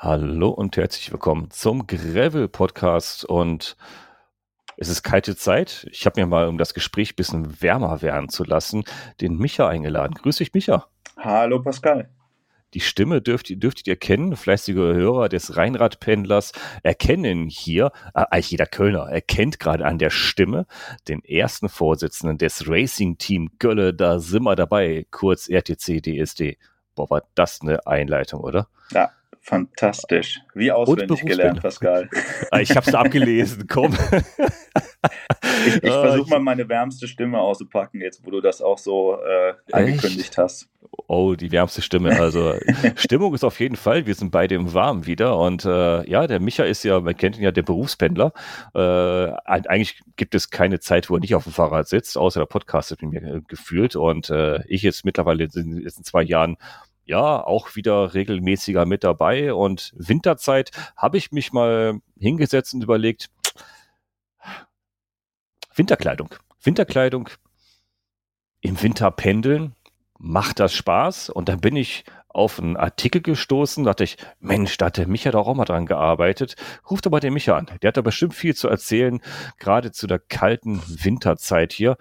Hallo und herzlich willkommen zum Gravel Podcast und es ist kalte Zeit. Ich habe mir mal, um das Gespräch ein bisschen wärmer werden zu lassen, den Micha eingeladen. Grüß dich, Micha. Hallo, Pascal. Die Stimme dürft, dürftet ihr kennen, fleißige Hörer des Rheinradpendlers erkennen hier, äh, eigentlich jeder Kölner erkennt gerade an der Stimme den ersten Vorsitzenden des Racing Team Gölle, da sind wir dabei, kurz RTC DSD. Boah, war das eine Einleitung, oder? Ja, fantastisch. Wie auswendig gelernt, Pascal. Ah, ich habe es abgelesen, komm. ich, ich versuche mal meine wärmste Stimme auszupacken, jetzt wo du das auch so äh, angekündigt hast. Oh, die wärmste Stimme. Also Stimmung ist auf jeden Fall. Wir sind beide im Warmen wieder. Und äh, ja, der Micha ist ja, man kennt ihn ja, der Berufspendler. Äh, eigentlich gibt es keine Zeit, wo er nicht auf dem Fahrrad sitzt, außer der Podcast mit mir äh, gefühlt. Und äh, ich jetzt mittlerweile in den letzten zwei Jahren ja auch wieder regelmäßiger mit dabei. Und Winterzeit habe ich mich mal hingesetzt und überlegt, Winterkleidung. Winterkleidung im Winter pendeln, macht das Spaß? Und dann bin ich auf einen Artikel gestoßen, dachte ich, Mensch, da hat der Micha doch auch mal dran gearbeitet. Ruft aber den Micha an. Der hat da bestimmt viel zu erzählen, gerade zu der kalten Winterzeit hier.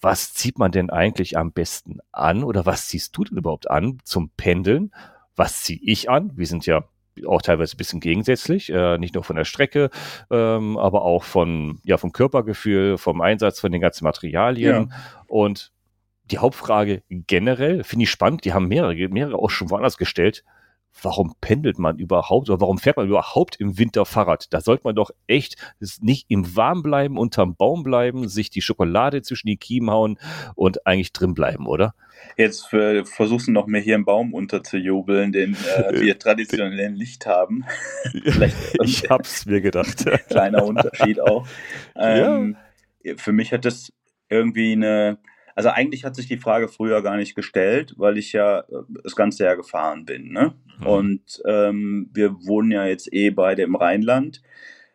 Was zieht man denn eigentlich am besten an oder was ziehst du denn überhaupt an zum Pendeln? Was ziehe ich an? Wir sind ja auch teilweise ein bisschen gegensätzlich, äh, nicht nur von der Strecke, ähm, aber auch von, ja, vom Körpergefühl, vom Einsatz von den ganzen Materialien. Ja. Und die Hauptfrage generell, finde ich spannend, die haben mehrere, mehrere auch schon woanders gestellt. Warum pendelt man überhaupt oder warum fährt man überhaupt im Winter Fahrrad? Da sollte man doch echt nicht im Warm bleiben, unterm Baum bleiben, sich die Schokolade zwischen die Kiemen hauen und eigentlich drin bleiben, oder? Jetzt äh, versuchst du noch mehr hier im Baum unterzujubeln, den äh, wir traditionellen Licht haben. ich hab's mir gedacht. Kleiner Unterschied auch. Ähm, ja. Für mich hat das irgendwie eine, also eigentlich hat sich die Frage früher gar nicht gestellt, weil ich ja äh, das ganze Jahr gefahren bin. Ne? Mhm. Und ähm, wir wohnen ja jetzt eh beide im Rheinland.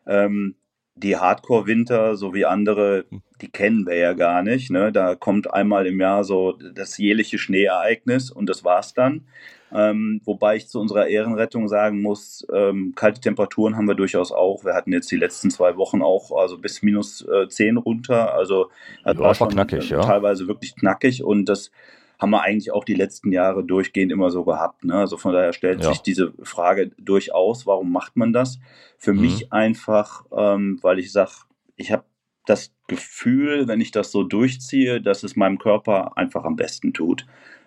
Ähm, die Hardcore-Winter, so wie andere, hm. die kennen wir ja gar nicht. Ne? Da kommt einmal im Jahr so das jährliche Schneeereignis und das war's dann. Ähm, wobei ich zu unserer Ehrenrettung sagen muss, ähm, kalte Temperaturen haben wir durchaus auch. Wir hatten jetzt die letzten zwei Wochen auch also bis minus äh, 10 runter. Also das ja, war schon knackig, ja. teilweise wirklich knackig und das haben wir eigentlich auch die letzten Jahre durchgehend immer so gehabt. Ne? Also von daher stellt ja. sich diese Frage durchaus, warum macht man das? Für mhm. mich einfach, ähm, weil ich sage, ich habe das Gefühl, wenn ich das so durchziehe, dass es meinem Körper einfach am besten tut.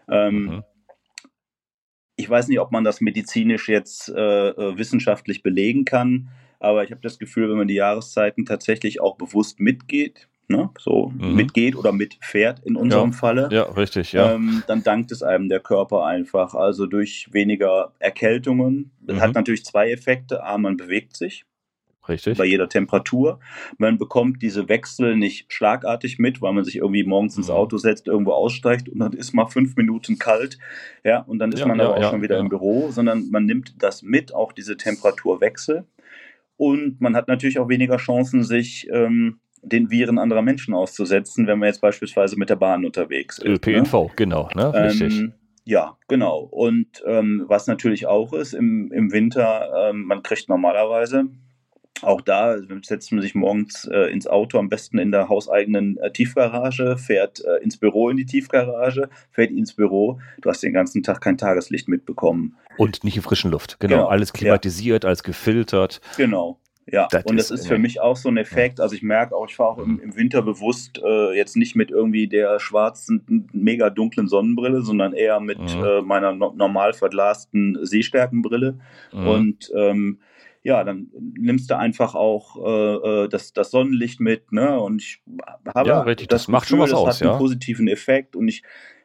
Ähm, mhm ich weiß nicht, ob man das medizinisch jetzt äh, äh, wissenschaftlich belegen kann, aber ich habe das Gefühl, wenn man die Jahreszeiten tatsächlich auch bewusst mitgeht, ne, so mhm. mitgeht oder mitfährt in unserem ja, Falle, ja, richtig, ja. Ähm, dann dankt es einem der Körper einfach. Also durch weniger Erkältungen. Das mhm. hat natürlich zwei Effekte. A, man bewegt sich. Richtig. Bei jeder Temperatur. Man bekommt diese Wechsel nicht schlagartig mit, weil man sich irgendwie morgens ins mhm. Auto setzt, irgendwo aussteigt und dann ist mal fünf Minuten kalt. Ja, und dann ist ja, man ja, aber auch ja, schon wieder im Büro, sondern man nimmt das mit, auch diese Temperaturwechsel. Und man hat natürlich auch weniger Chancen, sich ähm, den Viren anderer Menschen auszusetzen, wenn man jetzt beispielsweise mit der Bahn unterwegs ist. ÖPNV, ne? genau, ne? Richtig. Ähm, ja, genau. Und ähm, was natürlich auch ist, im, im Winter, ähm, man kriegt normalerweise auch da setzt man sich morgens äh, ins Auto, am besten in der hauseigenen äh, Tiefgarage, fährt äh, ins Büro in die Tiefgarage, fährt ins Büro. Du hast den ganzen Tag kein Tageslicht mitbekommen. Und nicht in frischen Luft, genau. genau. Alles klimatisiert, ja. alles gefiltert. Genau. Ja, das und das ist, ist für mich auch so ein Effekt. Also ich merke auch, ich fahre auch im, im, Winter bewusst äh, jetzt nicht mit irgendwie der schwarzen, mega dunklen Sonnenbrille, sondern eher mit mhm. äh, meiner no normal verglasten Sehstärkenbrille. Mhm. Und ähm, ja, dann nimmst du einfach auch äh, äh, das, das Sonnenlicht mit, ne? Und ich habe ja, richtig, das, das macht Gefühl, schon was das aus, hat einen positiven Effekt und ich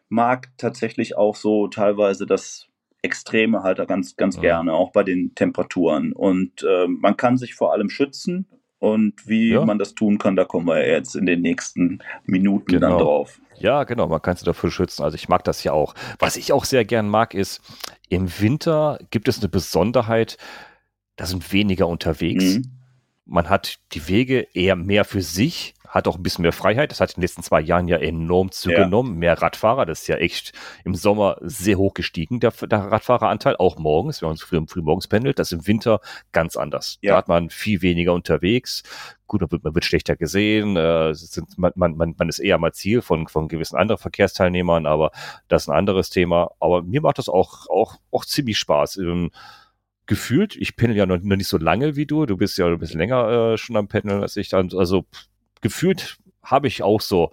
mag tatsächlich auch so teilweise das Extreme halt ganz, ganz ja. gerne, auch bei den Temperaturen. Und äh, man kann sich vor allem schützen. Und wie ja. man das tun kann, da kommen wir jetzt in den nächsten Minuten genau. dann drauf. Ja, genau, man kann sich dafür schützen. Also ich mag das ja auch. Was ich auch sehr gern mag, ist, im Winter gibt es eine Besonderheit, da sind weniger unterwegs. Mhm. Man hat die Wege eher mehr für sich, hat auch ein bisschen mehr Freiheit. Das hat in den letzten zwei Jahren ja enorm zugenommen. Ja. Mehr Radfahrer, das ist ja echt im Sommer sehr hoch gestiegen, der, der Radfahreranteil, auch morgens, wenn man früh, früh morgens pendelt. Das ist im Winter ganz anders. Ja. Da hat man viel weniger unterwegs. Gut, man wird, man wird schlechter gesehen, äh, sind, man, man, man ist eher mal Ziel von, von gewissen anderen Verkehrsteilnehmern, aber das ist ein anderes Thema. Aber mir macht das auch, auch, auch ziemlich Spaß. Ähm, gefühlt, ich pendel ja noch, noch, nicht so lange wie du, du bist ja ein bisschen länger äh, schon am Pendeln als ich dann, also gefühlt habe ich auch so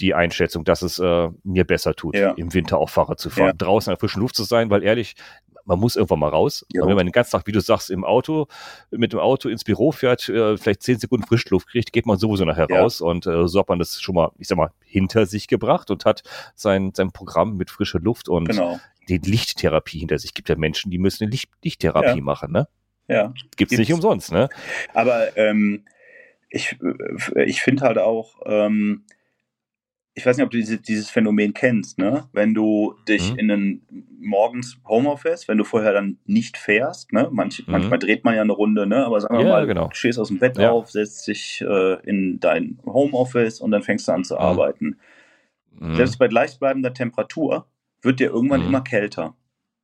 die Einschätzung, dass es äh, mir besser tut, ja. im Winter auch Fahrrad zu fahren, ja. draußen in der frischen Luft zu sein, weil ehrlich, man muss irgendwann mal raus. Und wenn man den ganzen Tag, wie du sagst, im Auto, mit dem Auto ins Büro fährt, äh, vielleicht zehn Sekunden Frischluft kriegt, geht man sowieso nachher ja. raus. Und äh, so hat man das schon mal, ich sag mal, hinter sich gebracht und hat sein, sein Programm mit frischer Luft und genau. Die Lichttherapie hinter sich. Es gibt ja Menschen, die müssen eine Licht Lichttherapie ja. machen, ne? Ja. Gibt's, Gibt's nicht umsonst, ne? Aber ähm, ich, ich finde halt auch, ähm, ich weiß nicht, ob du diese, dieses Phänomen kennst, ne? Wenn du dich mhm. in einen morgens Homeoffice, wenn du vorher dann nicht fährst, ne? Manch, mhm. Manchmal dreht man ja eine Runde, ne? Aber sagen wir ja, mal, genau. du stehst aus dem Bett ja. auf, setzt dich äh, in dein Homeoffice und dann fängst du an zu mhm. arbeiten. Mhm. Selbst bei gleichbleibender Temperatur wird dir irgendwann mhm. immer kälter.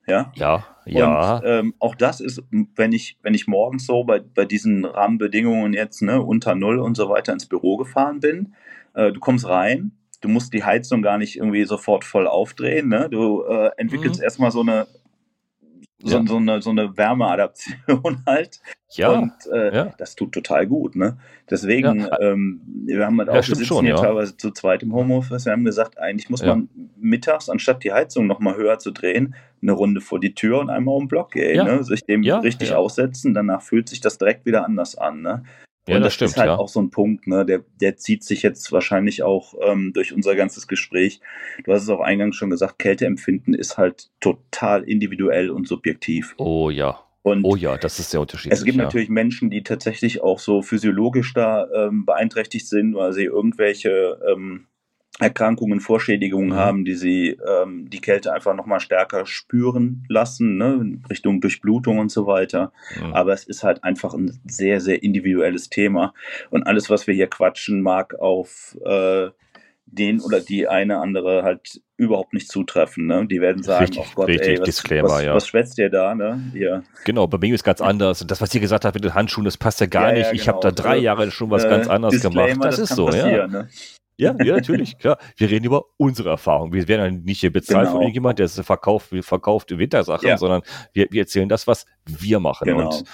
Ja, ja. ja. Und ähm, auch das ist, wenn ich, wenn ich morgens so bei, bei diesen Rahmenbedingungen jetzt ne, unter Null und so weiter ins Büro gefahren bin, äh, du kommst rein, du musst die Heizung gar nicht irgendwie sofort voll aufdrehen. Ne? Du äh, entwickelst mhm. erstmal so eine so, ja. so, eine, so eine Wärmeadaption halt. Ja. Und äh, ja. das tut total gut, ne? Deswegen, ja. ähm, wir haben halt auch, wir sitzen schon, hier teilweise zu zweit im Homeoffice, wir haben gesagt, eigentlich muss man mittags, anstatt die Heizung nochmal höher zu drehen, eine Runde vor die Tür und einmal um den Block gehen, ne? sich dem richtig aussetzen, danach fühlt sich das direkt wieder anders an, ne? Ja, und das, das stimmt, ist halt ja. auch so ein Punkt, ne? Der, der zieht sich jetzt wahrscheinlich auch ähm, durch unser ganzes Gespräch. Du hast es auch eingangs schon gesagt, Kälteempfinden ist halt total individuell und subjektiv. Oh ja. Und oh ja, das ist sehr unterschiedlich. Es gibt ja. natürlich Menschen, die tatsächlich auch so physiologisch da ähm, beeinträchtigt sind, weil sie irgendwelche ähm, Erkrankungen, Vorschädigungen mhm. haben, die sie ähm, die Kälte einfach nochmal stärker spüren lassen, ne, Richtung Durchblutung und so weiter. Mhm. Aber es ist halt einfach ein sehr, sehr individuelles Thema. Und alles, was wir hier quatschen, mag auf äh, den oder die eine andere halt überhaupt nicht zutreffen. Ne? Die werden sagen, richtig, oh Gott, richtig, ey, was, Disclaimer, was, ja. was schwätzt ihr da? Ne? Hier. Genau, bei mir ist ganz anders. Das, was ihr gesagt habt mit den Handschuhen, das passt ja gar ja, nicht. Ja, genau. Ich habe da drei Jahre schon was äh, ganz anderes Disclaimer, gemacht. Das, das ist so, ja. Ne? Ja, ja, natürlich, klar. Wir reden über unsere Erfahrung. Wir werden ja nicht hier bezahlt genau. von irgendjemand, der verkauft, verkauft Wintersachen, ja. sondern wir, wir erzählen das, was wir machen. Genau. Und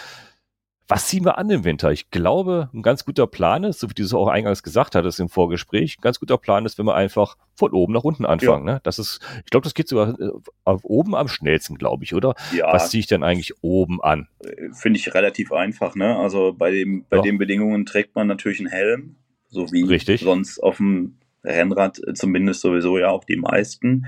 was ziehen wir an im Winter? Ich glaube, ein ganz guter Plan ist, so wie du es auch eingangs gesagt hattest im Vorgespräch, ein ganz guter Plan ist, wenn wir einfach von oben nach unten anfangen. Ja. Ne? Das ist, ich glaube, das geht sogar äh, oben am schnellsten, glaube ich, oder? Ja. Was ziehe ich denn eigentlich oben an? Finde ich relativ einfach, ne? Also bei dem, bei ja. den Bedingungen trägt man natürlich einen Helm so wie Richtig. sonst auf dem Rennrad zumindest sowieso ja auch die meisten.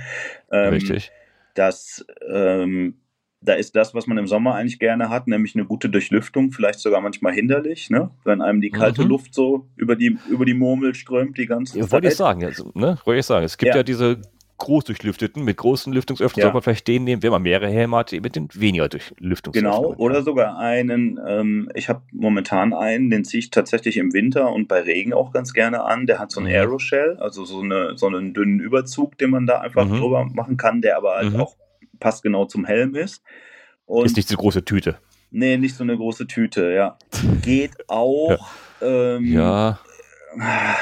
Ähm, Richtig. Das, ähm, da ist das, was man im Sommer eigentlich gerne hat, nämlich eine gute Durchlüftung, vielleicht sogar manchmal hinderlich, ne? wenn einem die kalte mhm. Luft so über die, über die Murmel strömt die ganze ja, Zeit. Wollte ich sagen, also, ne? wollte ich sagen. Es gibt ja, ja diese groß durchlüfteten, mit großen Lüftungsöffnungen ja. sollte man vielleicht den nehmen, wenn man mehrere Helme hat, mit den weniger Durchlüftungsöffnungen. Genau, oder sogar einen, ähm, ich habe momentan einen, den ziehe ich tatsächlich im Winter und bei Regen auch ganz gerne an. Der hat so ein mhm. Aeroshell, also so, eine, so einen dünnen Überzug, den man da einfach mhm. drüber machen kann, der aber halt mhm. auch passgenau zum Helm ist. Und ist nicht so eine große Tüte. Nee, nicht so eine große Tüte, ja. Geht auch. ja. Ähm, ja.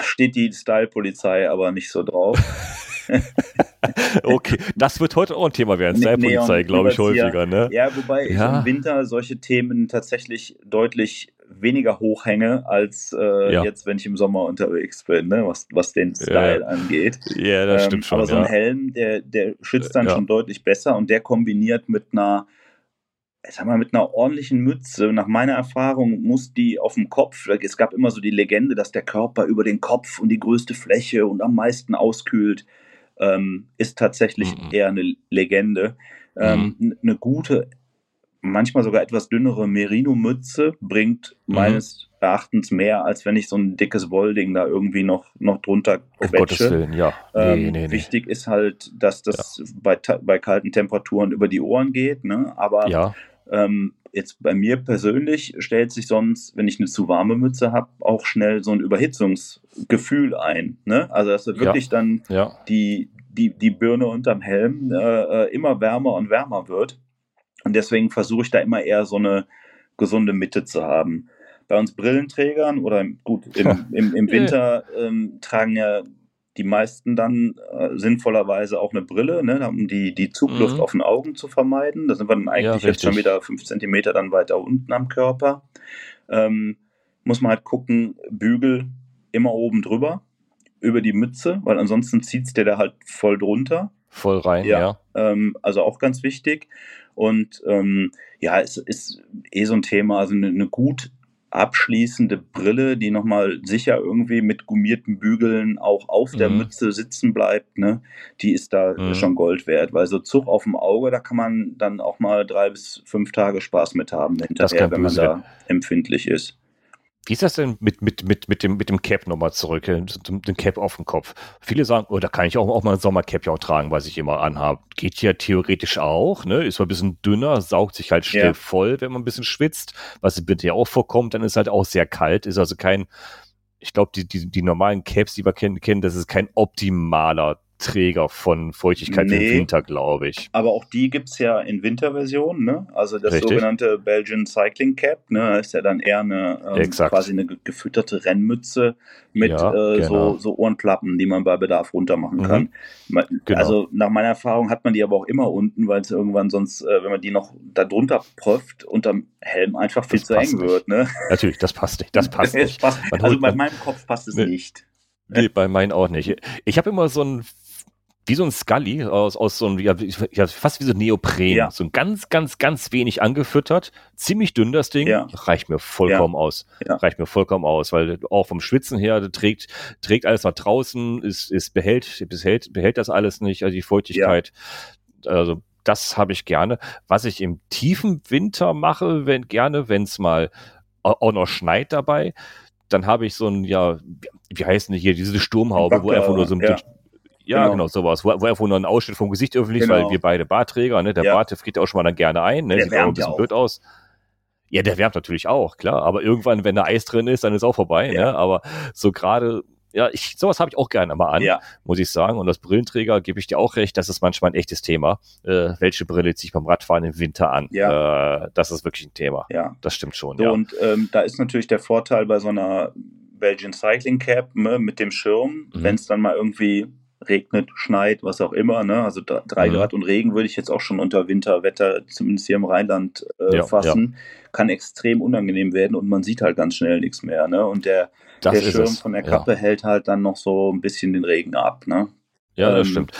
Steht die Style-Polizei aber nicht so drauf. okay, das wird heute auch ein Thema werden. Style-Polizei, glaube ich, häufiger. Ne? Ja, wobei ja. ich im Winter solche Themen tatsächlich deutlich weniger hochhänge als äh, ja. jetzt, wenn ich im Sommer unterwegs bin, ne? was, was den Style ja. angeht. Ja, das ähm, stimmt schon. Aber so ein Helm, der, der schützt dann schon deutlich besser und der kombiniert mit einer sag mal, mit einer ordentlichen Mütze, nach meiner Erfahrung muss die auf dem Kopf, es gab immer so die Legende, dass der Körper über den Kopf und die größte Fläche und am meisten auskühlt ähm, ist tatsächlich mhm. eher eine Legende. Ähm, mhm. Eine gute, manchmal sogar etwas dünnere Merino-Mütze bringt mhm. meines Erachtens mehr, als wenn ich so ein dickes Wollding da irgendwie noch, noch drunter quetsche. Willen, ja. Nee, ähm, nee, wichtig nee. ist halt, dass das ja. bei, bei kalten Temperaturen über die Ohren geht, ne? aber ja. Ähm, jetzt bei mir persönlich stellt sich sonst, wenn ich eine zu warme Mütze habe, auch schnell so ein Überhitzungsgefühl ein. Ne? Also dass wirklich ja. dann ja. Die, die, die Birne unterm Helm äh, äh, immer wärmer und wärmer wird. Und deswegen versuche ich da immer eher so eine gesunde Mitte zu haben. Bei uns Brillenträgern oder gut, im, im, im Winter ähm, tragen ja die meisten dann äh, sinnvollerweise auch eine Brille, ne, um die, die Zugluft mhm. auf den Augen zu vermeiden. Da sind wir dann eigentlich ja, jetzt schon wieder fünf Zentimeter dann weiter unten am Körper. Ähm, muss man halt gucken, Bügel immer oben drüber, über die Mütze, weil ansonsten zieht es dir da halt voll drunter. Voll rein, ja. ja. Ähm, also auch ganz wichtig. Und ähm, ja, es ist eh so ein Thema, also eine, eine gut abschließende Brille, die nochmal sicher irgendwie mit gummierten Bügeln auch auf der mhm. Mütze sitzen bleibt, ne, die ist da mhm. schon Gold wert. Weil so Zug auf dem Auge, da kann man dann auch mal drei bis fünf Tage Spaß mit haben hinterher, wenn man da empfindlich ist. Wie ist das denn mit, mit, mit, mit, dem, mit dem Cap nochmal zurück, äh, dem Cap auf dem Kopf? Viele sagen, oh, da kann ich auch, auch mal ein Sommercap ja auch tragen, was ich immer anhabe. Geht ja theoretisch auch, ne? Ist mal ein bisschen dünner, saugt sich halt schnell ja. voll, wenn man ein bisschen schwitzt. Was bitte ja auch vorkommt, dann ist halt auch sehr kalt, ist also kein, ich glaube, die, die, die normalen Caps, die wir kennen, kennen, das ist kein optimaler Träger von Feuchtigkeit nee, im Winter, glaube ich. Aber auch die gibt es ja in Winterversionen, ne? Also das Richtig. sogenannte Belgian Cycling Cap, ne? ist ja dann eher eine ähm, quasi eine gefütterte Rennmütze mit ja, äh, genau. so, so Ohrenklappen, die man bei Bedarf runtermachen mhm. kann. Genau. Also nach meiner Erfahrung hat man die aber auch immer unten, weil es irgendwann sonst, äh, wenn man die noch da drunter pröft, unterm Helm einfach viel das zu eng nicht. wird. Ne? Natürlich, das passt nicht. Das passt nicht. passt, also bei meinem Kopf passt es nee. nicht. Nee, bei meinen auch nicht. Ich habe immer so ein wie so ein Scully aus, aus so einem, ja, fast wie so ein Neopren. Ja. So ein ganz, ganz, ganz wenig angefüttert. Ziemlich dünn das Ding. Ja. Reicht mir vollkommen aus. Reicht mir vollkommen aus, weil auch vom Schwitzen her trägt, trägt alles nach draußen, ist, ist behält, behält, behält das alles nicht, also die Feuchtigkeit. Also, das habe ich gerne. Was ich im tiefen Winter mache, wenn gerne, wenn es mal auch noch schneit dabei, dann habe ich so ein, ja, wie heißt denn hier, diese Sturmhaube, Backer, wo einfach nur so ein ja. Ja, genau, genau sowas. Wo, wo einfach nur ein Ausschnitt vom Gesicht öffentlich, genau. weil wir beide Bartträger, ne? Der ja. Bart, der friert auch schon mal dann gerne ein, ne? Der Sieht auch ein bisschen blöd aus. Ja, der wärmt natürlich auch, klar. Aber irgendwann, wenn da Eis drin ist, dann ist auch vorbei, ja. ne? Aber so gerade, ja, ich, sowas habe ich auch gerne mal an, ja. muss ich sagen. Und als Brillenträger gebe ich dir auch recht, das ist manchmal ein echtes Thema. Äh, welche Brille ziehe ich beim Radfahren im Winter an? Ja. Äh, das ist wirklich ein Thema. Ja. Das stimmt schon. So, ja. Und ähm, da ist natürlich der Vorteil bei so einer Belgian Cycling Cap ne, mit dem Schirm, mhm. wenn es dann mal irgendwie regnet, schneit, was auch immer. Ne? Also drei mhm. Grad und Regen würde ich jetzt auch schon unter Winterwetter, zumindest hier im Rheinland, äh, ja, fassen. Ja. Kann extrem unangenehm werden und man sieht halt ganz schnell nichts mehr. Ne? Und der, der Schirm es. von der Kappe ja. hält halt dann noch so ein bisschen den Regen ab. Ne? Ja, das ähm, stimmt.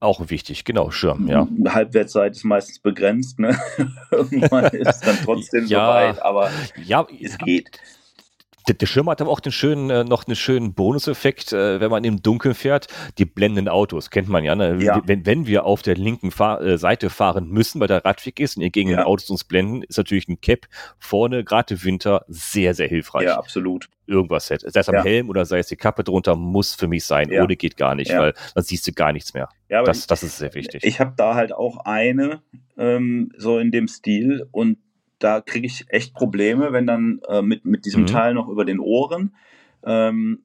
Auch wichtig, genau, Schirm, ja. Halbwertszeit ist meistens begrenzt, ne? Irgendwann ist es dann trotzdem ja, soweit, aber ja, es geht der Schirm hat aber auch den schönen, äh, noch einen schönen Bonuseffekt, äh, wenn man im Dunkeln fährt. Die blendenden Autos, kennt man ja. Ne? ja. Wenn, wenn wir auf der linken Fahr äh, Seite fahren müssen, weil der Radweg ist und ihr gegen ja. den Autos uns blenden, ist natürlich ein Cap vorne, gerade im Winter, sehr, sehr hilfreich. Ja, absolut. Irgendwas hätte. Sei es am ja. Helm oder sei es die Kappe drunter, muss für mich sein. Ohne geht gar nicht, weil dann siehst du gar nichts mehr. Ja, das, das ist sehr wichtig. Ich habe da halt auch eine, ähm, so in dem Stil und da kriege ich echt Probleme, wenn dann äh, mit, mit diesem mhm. Teil noch über den Ohren. Ähm,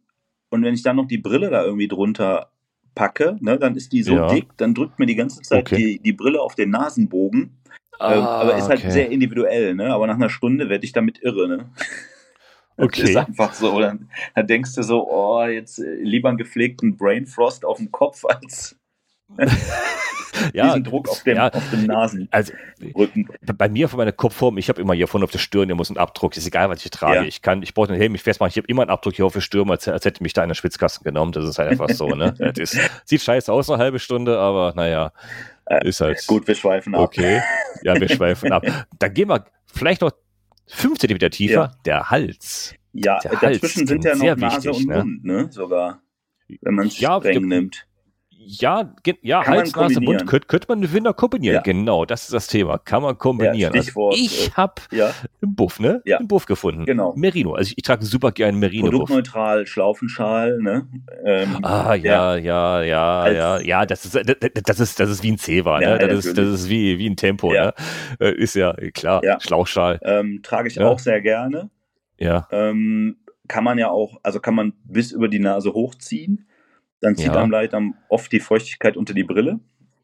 und wenn ich dann noch die Brille da irgendwie drunter packe, ne, dann ist die so ja. dick, dann drückt mir die ganze Zeit okay. die, die Brille auf den Nasenbogen. Ah, ähm, aber ist halt okay. sehr individuell, ne? Aber nach einer Stunde werde ich damit irre, ne? Das okay. ist einfach so. Dann, dann denkst du so, oh, jetzt äh, lieber einen gepflegten Brain Frost auf dem Kopf als ja, diesen Druck auf dem, ja, auf dem Nasenrücken. Also, bei mir von meiner Kopfform, ich habe immer hier vorne auf der Stirn, hier muss ein Abdruck, ist egal, was ich trage. Ja. Ich kann, ich brauche den Helm, ich festmachen, ich habe immer einen Abdruck hier auf der Stirn, als, als hätte mich da einer Schwitzkasten genommen. Das ist halt einfach so, ne? Das ist, sieht scheiße aus, eine halbe Stunde, aber naja, äh, ist halt. Gut, wir schweifen ab. Okay, ja, wir schweifen ab. Dann gehen wir vielleicht noch fünf Zentimeter tiefer, ja. der Hals. Ja, der dazwischen Hals, sind ja noch Nase wichtig, und ne? Mund, ne? Sogar, wenn man es ja, streng nimmt Ja, ja Hals, Nase, Mund könnte, könnte man Winter kombinieren. Ja. Genau, das ist das Thema. Kann man kombinieren. Ja, also ich äh, habe ja. einen Buff, ne? Ja. Einen Buff gefunden. Genau. Merino. Also ich, ich trage super gerne Merino. Produktneutral, Schlaufenschal, ne? Ähm, ah, ja, ja, ja, ja. Ja, das ist, das, das ist, das ist wie ein Zewa, ne? Das ist, das ist wie, wie ein Tempo, ne? Äh, ist ja klar. Schlauchschal. Ähm, trage ich auch sehr gerne. Ja. Ähm, kann man ja auch, also kann man bis über die Nase hochziehen. Dann zieht ja. einem leider oft die Feuchtigkeit unter die Brille.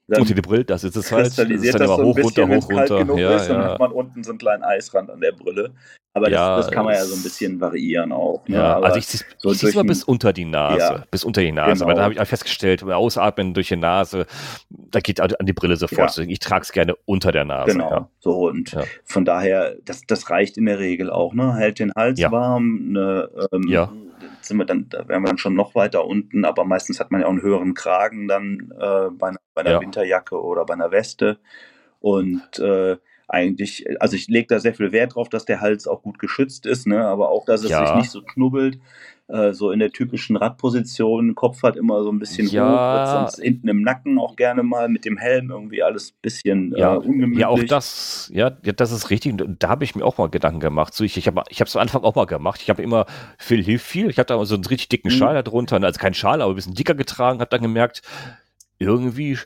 Dann unter die Brille, das ist es halt. Kristallisiert das, das so hoch, bisschen, runter, hoch, runter. Ja, ist, ja. Dann hat man unten so einen kleinen Eisrand an der Brille. Aber ja, das, das, kann man ja so ein bisschen variieren auch. Ne? Ja, also ich, so ich mal bis unter die Nase. Ja, bis unter die Nase. Genau. Aber da habe ich festgestellt, Ausatmen durch die Nase, da geht an die Brille sofort. Ja. Ich trage es gerne unter der Nase. Genau. So, und von daher, das, das reicht in der Regel auch. Ne? Hält den Hals warm, eine, ähm, ja sind wir dann, da wären wir dann schon noch weiter unten, aber meistens hat man ja auch einen höheren Kragen dann äh, bei, bei, einer ja. Winterjacke oder bei einer Weste. Und äh, eigentlich, also ich lege da sehr viel Wert drauf, dass der Hals auch gut geschützt ist, ne? aber auch, dass es ja. sich nicht so knubbelt. Äh, so in der typischen Radposition, Kopf hat immer so ein bisschen ja. hoch, sonst hinten im Nacken auch gerne mal mit dem Helm irgendwie alles ein bisschen ja, äh, ungemütlich. Ja, auch das, ja, das ist richtig. Und da habe ich mir auch mal Gedanken gemacht. So, ich ich habe ich es am Anfang auch mal gemacht. Ich habe immer, viel hilft viel. Ich hatte da so einen richtig dicken mhm. Schal mhm. darunter, also kein Schal, aber ein bisschen dicker getragen, habe dann gemerkt, irgendwie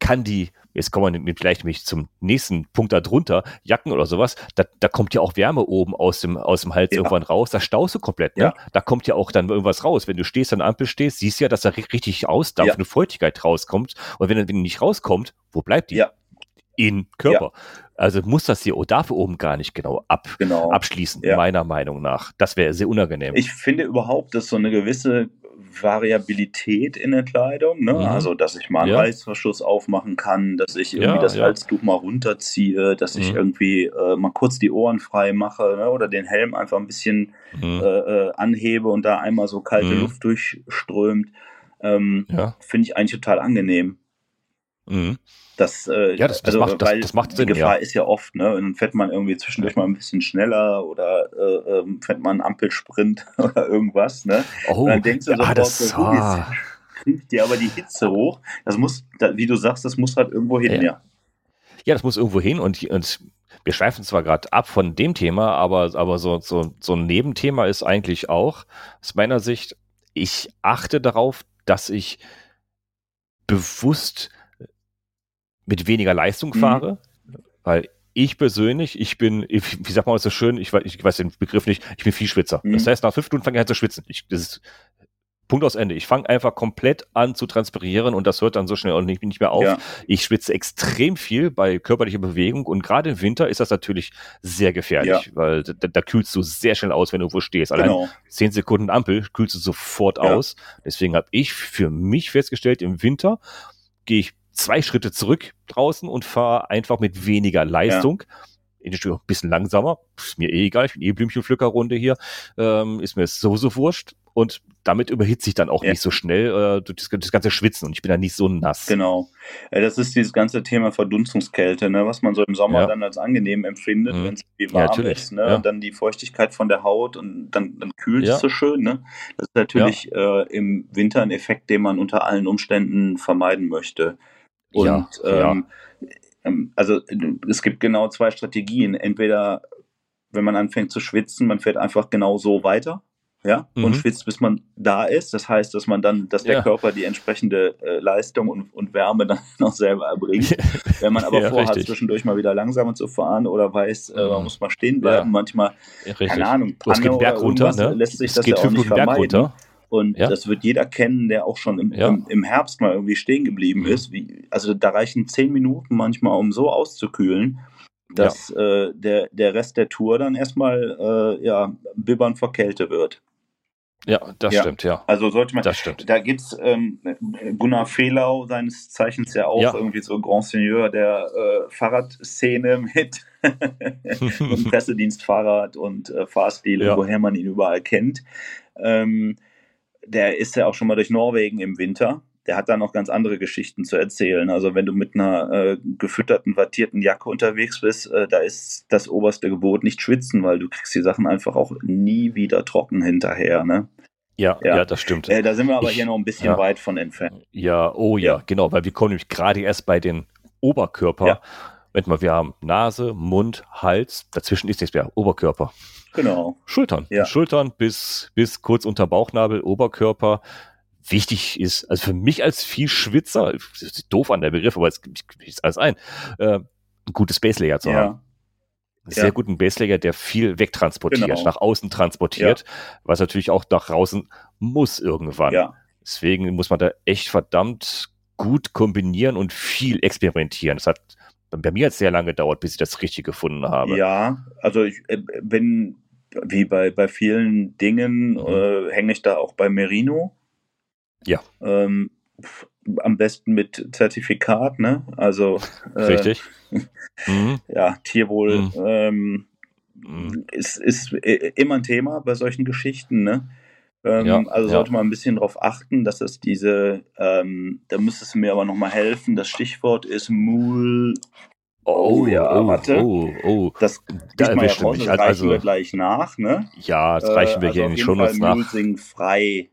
kann die, jetzt kommen wir vielleicht nämlich zum nächsten Punkt darunter, Jacken oder sowas, da, da kommt ja auch Wärme oben aus dem, aus dem Hals ja. irgendwann raus, da staust du komplett, ne? Ja. Da kommt ja auch dann irgendwas raus. Wenn du stehst an der Ampel stehst, siehst du ja, dass da richtig ausdampft, ja. eine Feuchtigkeit rauskommt. Und wenn, wenn die nicht rauskommt, wo bleibt die? Ja. In Körper. Also muss das hier dafür oben gar nicht genau, ab, genau. abschließen, meiner Meinung nach. Das wäre sehr unangenehm. Ich finde überhaupt, dass so eine gewisse Variabilität in der Kleidung. Ne? Mhm. Also, dass ich mal einen ja. Reißverschluss aufmachen kann, dass ich irgendwie ja, das ja. Halstuch mal runterziehe, dass mhm. ich irgendwie äh, mal kurz die Ohren frei mache ne? oder den Helm einfach ein bisschen mhm. äh, äh anhebe und da einmal so kalte mhm. Luft durchströmt. Ähm, Finde ich eigentlich total angenehm. Mhm. Das, äh, ja, das, das, also, macht, das, das macht Sinn. Die Gefahr ja. ist ja oft, ne? Und dann fährt man irgendwie zwischendurch mal ein bisschen schneller oder äh, ähm, fährt man einen Ampelsprint oder irgendwas, ne? Oh, und dann denkst du ja, das, so, oh, jetzt kriegt dir aber die Hitze hoch. Das muss, wie du sagst, das muss halt irgendwo hin, ja. Ja, ja das muss irgendwo hin und, und wir schweifen zwar gerade ab von dem Thema, aber, aber so, so, so ein Nebenthema ist eigentlich auch, aus meiner Sicht, ich achte darauf, dass ich bewusst mit weniger Leistung mhm. fahre, weil ich persönlich, ich bin, wie sagt man das so schön, ich weiß, ich weiß den Begriff nicht, ich bin viel Schwitzer. Mhm. Das heißt, nach fünf Stunden fange ich an zu schwitzen. Ich, das ist Punkt aus Ende. Ich fange einfach komplett an zu transpirieren und das hört dann so schnell und nicht, nicht mehr auf. Ja. Ich schwitze extrem viel bei körperlicher Bewegung und gerade im Winter ist das natürlich sehr gefährlich, ja. weil da, da, kühlst du sehr schnell aus, wenn du wo stehst. Allein genau. zehn Sekunden Ampel kühlst du sofort ja. aus. Deswegen habe ich für mich festgestellt, im Winter gehe ich zwei Schritte zurück draußen und fahre einfach mit weniger Leistung. Ja. In der Tür ein bisschen langsamer, ist mir eh egal, ich bin eh Blümchenpflückerrunde hier, ähm, ist mir sowieso wurscht. Und damit überhitze ich dann auch ja. nicht so schnell äh, das, das, ganze Schwitzen und ich bin dann nicht so nass. Genau. Das ist dieses ganze Thema Verdunstungskälte, ne, was man so im Sommer ja. dann als angenehm empfindet, mhm. wenn es wie warm ja, ist. Ne? Und dann die Feuchtigkeit von der Haut und dann, dann kühlt es so schön. Ne? Das ist natürlich äh, im Winter ein Effekt, den man unter allen Umständen vermeiden möchte. Und ja, ähm, ja. also es gibt genau zwei Strategien. Entweder wenn man anfängt zu schwitzen, man fährt einfach genau so weiter, ja, mhm. und schwitzt, bis man da ist. Das heißt, dass man dann, dass der ja. Körper die entsprechende äh, Leistung und, und Wärme dann noch selber erbringt. wenn man aber vorhat, richtig. zwischendurch mal wieder langsamer zu fahren oder weiß, äh, man mhm. muss mal stehen bleiben, manchmal, keine Ahnung, Panne es Berg runter, ne? lässt sich es das geht ja auch nicht vermeiden. Berg runter. Und ja. das wird jeder kennen, der auch schon im, ja. im, im, Herbst mal irgendwie stehen geblieben mhm. ist. Wie, also da reichen zehn Minuten manchmal, um so auszukühlen, dass ja. äh, der, der Rest der Tour dann erstmal äh, ja, bibbern vor Kälte wird. Ja, das ja. stimmt, ja. Also sollte man. Das stimmt. Da gibt es ähm, Gunnar Fehlau, seines Zeichens ja auch ja. irgendwie so Grand Seigneur der äh, Fahrradszene mit Pressedienstfahrrad und äh, Fahrstil, ja. woher man ihn überall kennt. Ähm, der ist ja auch schon mal durch Norwegen im Winter. Der hat da noch ganz andere Geschichten zu erzählen. Also wenn du mit einer äh, gefütterten, wattierten Jacke unterwegs bist, äh, da ist das oberste Gebot nicht schwitzen, weil du kriegst die Sachen einfach auch nie wieder trocken hinterher. Ne? Ja, ja, ja, das stimmt. Äh, da sind wir aber ich, hier noch ein bisschen ja. weit von entfernt. Ja, oh ja, ja, genau, weil wir kommen nämlich gerade erst bei den Oberkörper. Wenn mal, wir haben Nase, Mund, Hals, dazwischen ist nichts mehr, Oberkörper. Genau. Schultern. Ja. Schultern bis, bis kurz unter Bauchnabel, Oberkörper. Wichtig ist, also für mich als Vielschwitzer, das ist doof an der Begriff, aber es gibt alles ein, äh, ein gutes Baselayer zu ja. haben sehr ja. guten Baselayer, der viel wegtransportiert, genau. nach außen transportiert, was natürlich auch nach draußen muss irgendwann. Deswegen muss man da echt verdammt gut kombinieren und viel experimentieren. Das hat bei mir jetzt sehr lange gedauert, bis ich das richtig gefunden habe. Ja, also ich äh, bin wie bei, bei vielen Dingen, mhm. äh, hänge ich da auch bei Merino. Ja. Ähm, am besten mit Zertifikat, ne? Also äh, richtig. mhm. Ja, Tierwohl mhm. Ähm, mhm. Ist, ist äh, immer ein Thema bei solchen Geschichten, ne? Ähm, ja, also sollte ja. man ein bisschen darauf achten, dass es diese, ähm, da müsstest du mir aber nochmal helfen, das Stichwort ist Mul. Oh, oh ja, oh, warte. Oh, oh. Das da mal ja raus, das reichen also, wir gleich nach, ne? Ja, das reichen wir äh, also hier in die Shownotes nach. Mulsing frei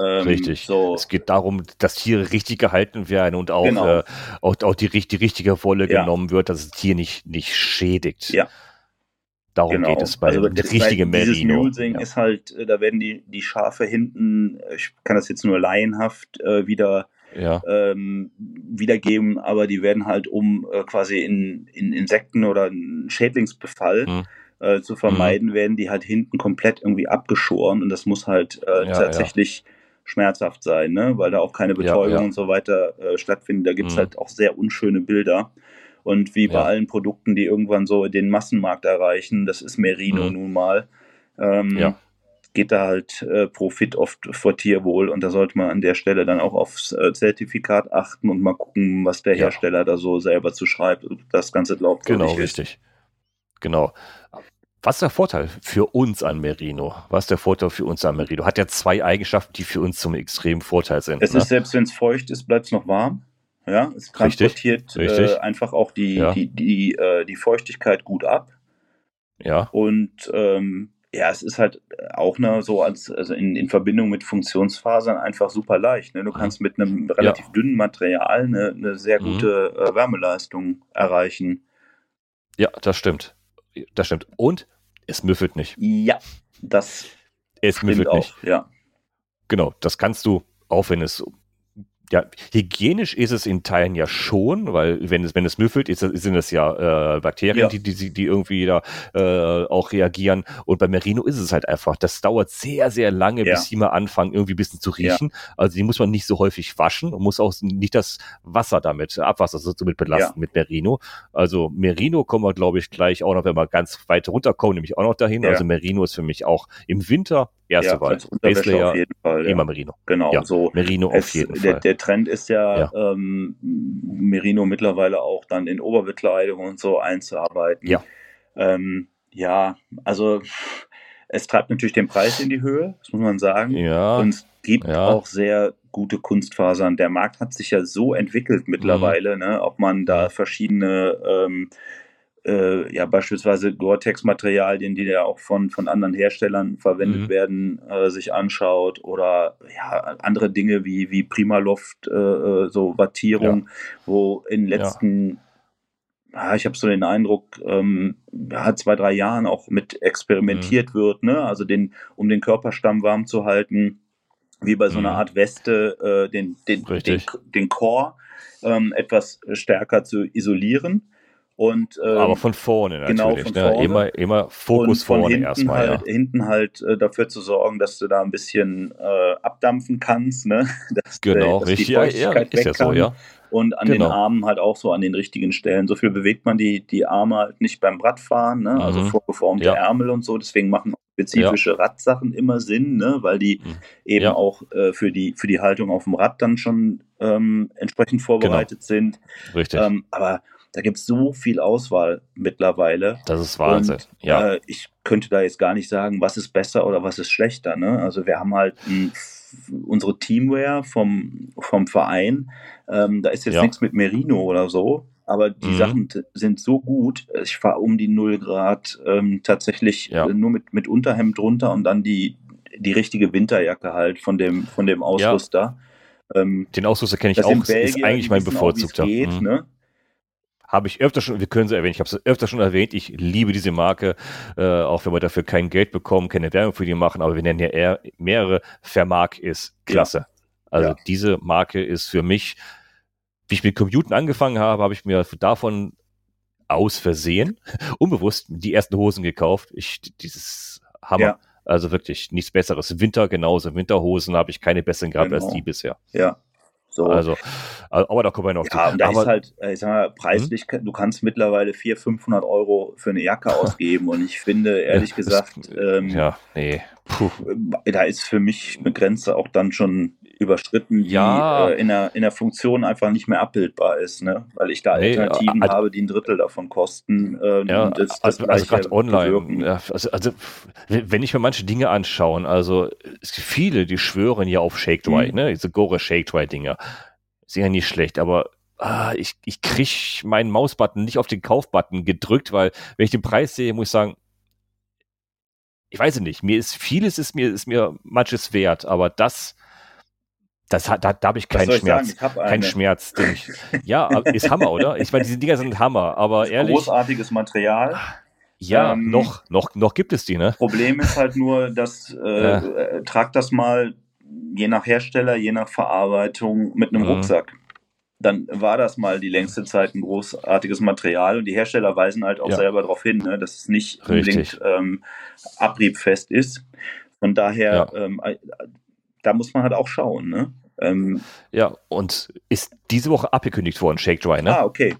ähm, Richtig. So. Es geht darum, dass Tiere richtig gehalten werden und auch, genau. äh, auch, auch die, die richtige Wolle ja. genommen wird, dass das Tier nicht, nicht schädigt. Ja. Darum genau. geht es bei also, der richtige Merino. Mulesing ja. ist halt, äh, da werden die, die Schafe hinten, äh, ich kann das jetzt nur laienhaft äh, wieder ja. ähm, wiedergeben, aber die werden halt um äh, quasi in, in Insekten oder einen Schädlingsbefall hm. äh, zu vermeiden, hm. werden die halt hinten komplett irgendwie abgeschoren und das muss halt äh, ja, tatsächlich schmerzhaft sein, ne? weil da auch keine Betäubung ja, ja. und so weiter äh, stattfindet. Da gibt es mhm. halt auch sehr unschöne Bilder. Und wie bei ja. allen Produkten, die irgendwann so den Massenmarkt erreichen, das ist Merino mhm. nun mal, ähm, geht da halt äh, Profit oft vor Tierwohl und da sollte man an der Stelle dann auch aufs äh, Zertifikat achten und mal gucken, was der Hersteller da so selber zu schreibt, das Ganze glaubt. Genau, richtig. Genau. Was ist der Vorteil für uns an Merino? Was ist der Vorteil für uns an Merino? Hat ja zwei Eigenschaften, die für uns zum extremen Vorteil sind. Es ne? ist selbst wenn es feucht ist, bleibt es noch warm. Ja, es transportiert richtig, richtig. Äh, einfach auch die, ja. die, die, äh, die Feuchtigkeit gut ab. Ja. Und ähm, ja, es ist halt auch ne, so als also in, in Verbindung mit Funktionsfasern einfach super leicht. Ne? Du kannst mit einem relativ ja. dünnen Material eine, eine sehr mhm. gute mhm. äh, Wärmeleistung erreichen. Ja, das stimmt. Das stimmt. Und es müffelt nicht. Ja, das es müffelt auch, nicht. Ja. Genau, das kannst du, auch wenn es ja, hygienisch ist es in Teilen ja schon, weil wenn es, wenn es müffelt, ist, sind es ja äh, Bakterien, ja. Die, die, die irgendwie da äh, auch reagieren. Und bei Merino ist es halt einfach, das dauert sehr, sehr lange, ja. bis die mal anfangen, irgendwie ein bisschen zu riechen. Ja. Also die muss man nicht so häufig waschen und muss auch nicht das Wasser damit, Abwasser so damit belasten mit Merino. Also Merino kommen wir, glaube ich, gleich auch noch, wenn wir ganz weit runterkommen, nämlich auch noch dahin. Also Merino ist für mich auch im Winter Erste Wahl. Baselayer, auf jeden Fall. Ja. Immer Merino. Genau, ja, so. Merino auf es, jeden der, Fall. Der Trend ist ja, ja. Ähm, Merino mittlerweile auch dann in Oberbekleidung und so einzuarbeiten. Ja. Ähm, ja, also es treibt natürlich den Preis in die Höhe, das muss man sagen. Ja. Und es gibt auch sehr gute Kunstfasern. Der Markt hat sich ja so entwickelt mittlerweile, mhm. ne, ob man da verschiedene ähm, äh, ja beispielsweise Gore-Tex-Materialien, die ja auch von, von anderen Herstellern verwendet mhm. werden, äh, sich anschaut oder ja, andere Dinge wie, wie Primaloft, äh, äh so Wattierung, ja. wo in den letzten, ja. ich habe so den Eindruck, ähm, ja, zwei, drei Jahren auch mit experimentiert mhm. wird, ne? also den, um den Körperstamm warm zu halten, wie bei so einer mhm. Art Weste, äh, den, den, den, den Core ähm, etwas stärker zu isolieren und, ähm, Aber von vorne genau, natürlich. Genau, von vorne. Immer, immer Fokus vorne erstmal. Halt, ja. Hinten halt äh, dafür zu sorgen, dass du da ein bisschen äh, abdampfen kannst. Ne? Dass, genau, dass richtig. ja, ja, ist ja so, ja. Und an genau. den Armen halt auch so an den richtigen Stellen. So viel bewegt man die, die Arme halt nicht beim Radfahren, ne? also mhm. vorgeformte ja. Ärmel und so. Deswegen machen spezifische ja. Radsachen immer Sinn, ne? weil die mhm. eben auch äh, für, die, für die Haltung auf dem Rad dann schon ähm, entsprechend vorbereitet genau. sind. Richtig. Ähm, aber da gibt es so viel Auswahl mittlerweile. Das ist Wahnsinn. Und, ja. Äh, ich könnte da jetzt gar nicht sagen, was ist besser oder was ist schlechter. Ne? Also wir haben halt ein, unsere Teamwear vom, vom Verein. Ähm, da ist jetzt ja. nichts mit Merino oder so. Aber die mhm. Sachen sind so gut. Ich fahre um die 0 Grad ähm, tatsächlich ja. Äh, nur mit, mit Unterhemd drunter und dann die die richtige Winterjacke halt von dem, von dem Ausrüster. Ja. Ähm, Den Ausrüster kenne ich auch, Belgier, ist eigentlich mein bevorzugter. Geht, mhm. ne? Habe ich öfter schon, wir können sie erwähnen, ich habe es öfter schon erwähnt, ich liebe diese Marke, äh, auch wenn wir dafür kein Geld bekommen, keine Werbung für die machen, aber wir nennen ja eher mehrere. Vermark ist klasse. Ja. Also ja. diese Marke ist für mich, wie ich mit Computen angefangen habe, habe ich mir davon aus Versehen, unbewusst, die ersten Hosen gekauft. Ich, dieses Hammer. Ja. Also wirklich nichts Besseres. Winter genauso. Winterhosen habe ich keine besseren gehabt genau. als die bisher. Ja. So. Also, aber da kommen wir noch ja, zu. Und da aber, ist halt, ich sag mal, preislich, hm? du kannst mittlerweile 400, 500 Euro für eine Jacke ausgeben und ich finde, ehrlich gesagt, ähm, ja, nee. Puh. da ist für mich eine Grenze auch dann schon überschritten, die ja. äh, in, der, in der Funktion einfach nicht mehr abbildbar ist, ne? weil ich da nee, Alternativen also, habe, die ein Drittel davon kosten. Äh, ja, das, das also, also gerade online. Ja, also, also, wenn ich mir manche Dinge anschaue, also es gibt viele, die schwören ja auf Shake Dry, mhm. ne? diese Gore Shake Dry Dinger. Sind ja nicht schlecht, aber ah, ich, ich kriege meinen Mausbutton nicht auf den Kaufbutton gedrückt, weil wenn ich den Preis sehe, muss ich sagen, ich weiß es nicht, mir ist vieles ist mir, ist mir manches wert, aber das das hat, da, da habe ich keinen Schmerz. Ich hab kein Schmerz. Den ich, ja, ist Hammer, oder? Ich meine, diese Dinger sind Hammer, aber ehrlich. Großartiges Material. Ja, ähm, noch, noch, noch gibt es die, ne? Problem ist halt nur, dass äh, ja. äh, trag das mal je nach Hersteller, je nach Verarbeitung mit einem mhm. Rucksack. Dann war das mal die längste Zeit ein großartiges Material und die Hersteller weisen halt auch ja. selber darauf hin, ne, dass es nicht unbedingt ähm, abriebfest ist. Von daher, ja. ähm, äh, da muss man halt auch schauen, ne? Ähm, ja, und ist diese Woche abgekündigt worden, Shake Dry, ne? Ah, okay.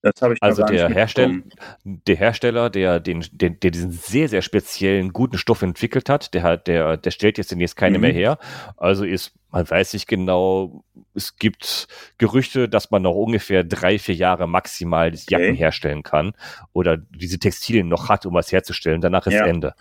Das habe ich Also der Hersteller, der Hersteller, der, den, den, der diesen sehr, sehr speziellen, guten Stoff entwickelt hat, der, hat, der, der stellt jetzt demnächst keine mhm. mehr her. Also ist, man weiß nicht genau, es gibt Gerüchte, dass man noch ungefähr drei, vier Jahre maximal Jacken okay. herstellen kann oder diese Textilien noch hat, um was herzustellen. Danach ist ja. Ende.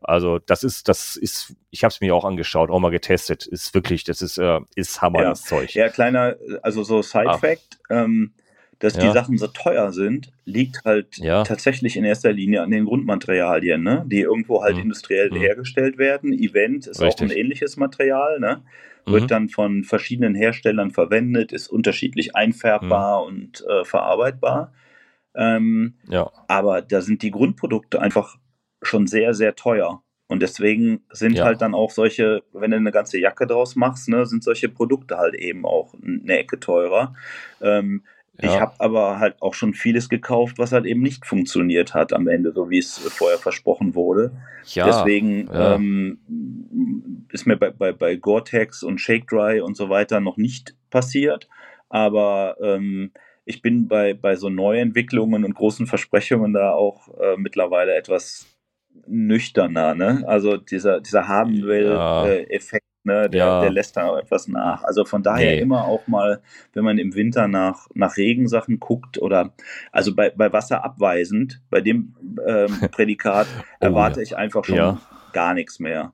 Also das ist, das ist, ich habe es mir auch angeschaut, auch mal getestet. Ist wirklich, das ist, äh, ist Hammer, ja. das Zeug. Ja, kleiner, also so Side-Fact, ähm, dass ja. die Sachen so teuer sind, liegt halt ja. tatsächlich in erster Linie an den Grundmaterialien, ne? die irgendwo halt mhm. industriell mhm. hergestellt werden. Event ist Richtig. auch ein ähnliches Material, ne? wird mhm. dann von verschiedenen Herstellern verwendet, ist unterschiedlich einfärbbar mhm. und äh, verarbeitbar. Ähm, ja. Aber da sind die Grundprodukte einfach schon sehr, sehr teuer. Und deswegen sind ja. halt dann auch solche, wenn du eine ganze Jacke draus machst, ne, sind solche Produkte halt eben auch eine Ecke teurer. Ähm, ja. Ich habe aber halt auch schon vieles gekauft, was halt eben nicht funktioniert hat am Ende, so wie es vorher versprochen wurde. Ja, Deswegen ja. Ähm, ist mir bei, bei, bei Gore-Tex und Shake Dry und so weiter noch nicht passiert. Aber ähm, ich bin bei, bei so Neuentwicklungen und großen Versprechungen da auch äh, mittlerweile etwas nüchterner, ne? Also dieser, dieser haben will ja. äh, Effekt, ne? Der, ja. der lässt dann auch etwas nach. Also von daher nee. immer auch mal, wenn man im Winter nach, nach Regensachen guckt oder also bei, bei Wasser abweisend, bei dem ähm, Prädikat oh, erwarte ich einfach schon ja. gar nichts mehr.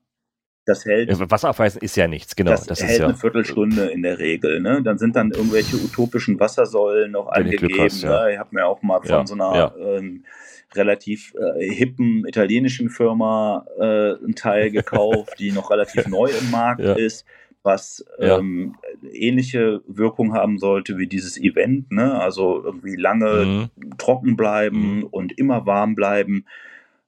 Das hält. Wasserabweisen ist ja nichts, genau. Das, das hält ja, eine Viertelstunde in der Regel. Ne? Dann sind dann irgendwelche utopischen Wassersäulen noch angegeben. Hast, ja. ne? Ich habe mir auch mal von ja, so einer ähm, relativ äh, hippen italienischen Firma äh, einen Teil gekauft, die noch relativ neu im Markt ja. ist, was ähm, ja. ähnliche Wirkung haben sollte wie dieses Event, ne? also irgendwie lange mhm. trocken bleiben mhm. und immer warm bleiben.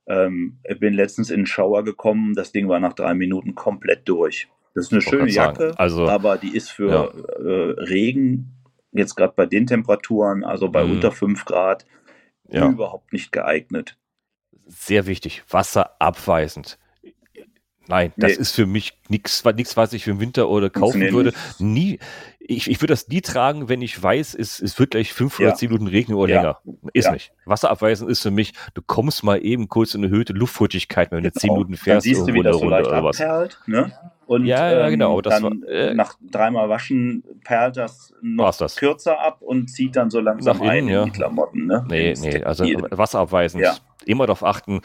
Ähm, ich bin letztens in den Shower gekommen, das Ding war nach drei Minuten komplett durch. Das ist eine schöne Jacke, also, aber die ist für ja. äh, Regen, jetzt gerade bei den Temperaturen, also bei mhm. unter 5 Grad, ja. überhaupt nicht geeignet. Sehr wichtig, wasserabweisend. Nein, das nee. ist für mich nichts, was ich für den Winter oder kaufen würde. Nie, ich, ich würde das nie tragen, wenn ich weiß, es, es wird gleich fünf oder zehn Minuten regnen oder ja. länger. Ist ja. nicht. Wasserabweisend ist für mich, du kommst mal eben kurz in eine erhöhte Luftfeuchtigkeit, wenn du genau. zehn Minuten fährst. Dann siehst du, wie das so leicht abperlt, ne? Und ja, ja, genau. Ähm, das dann war, äh, nach dreimal Waschen perlt das noch das. kürzer ab und zieht dann so langsam innen, ein in ja. die Klamotten. Ne? Nee, nee, also wasserabweisend. Immer darauf achten,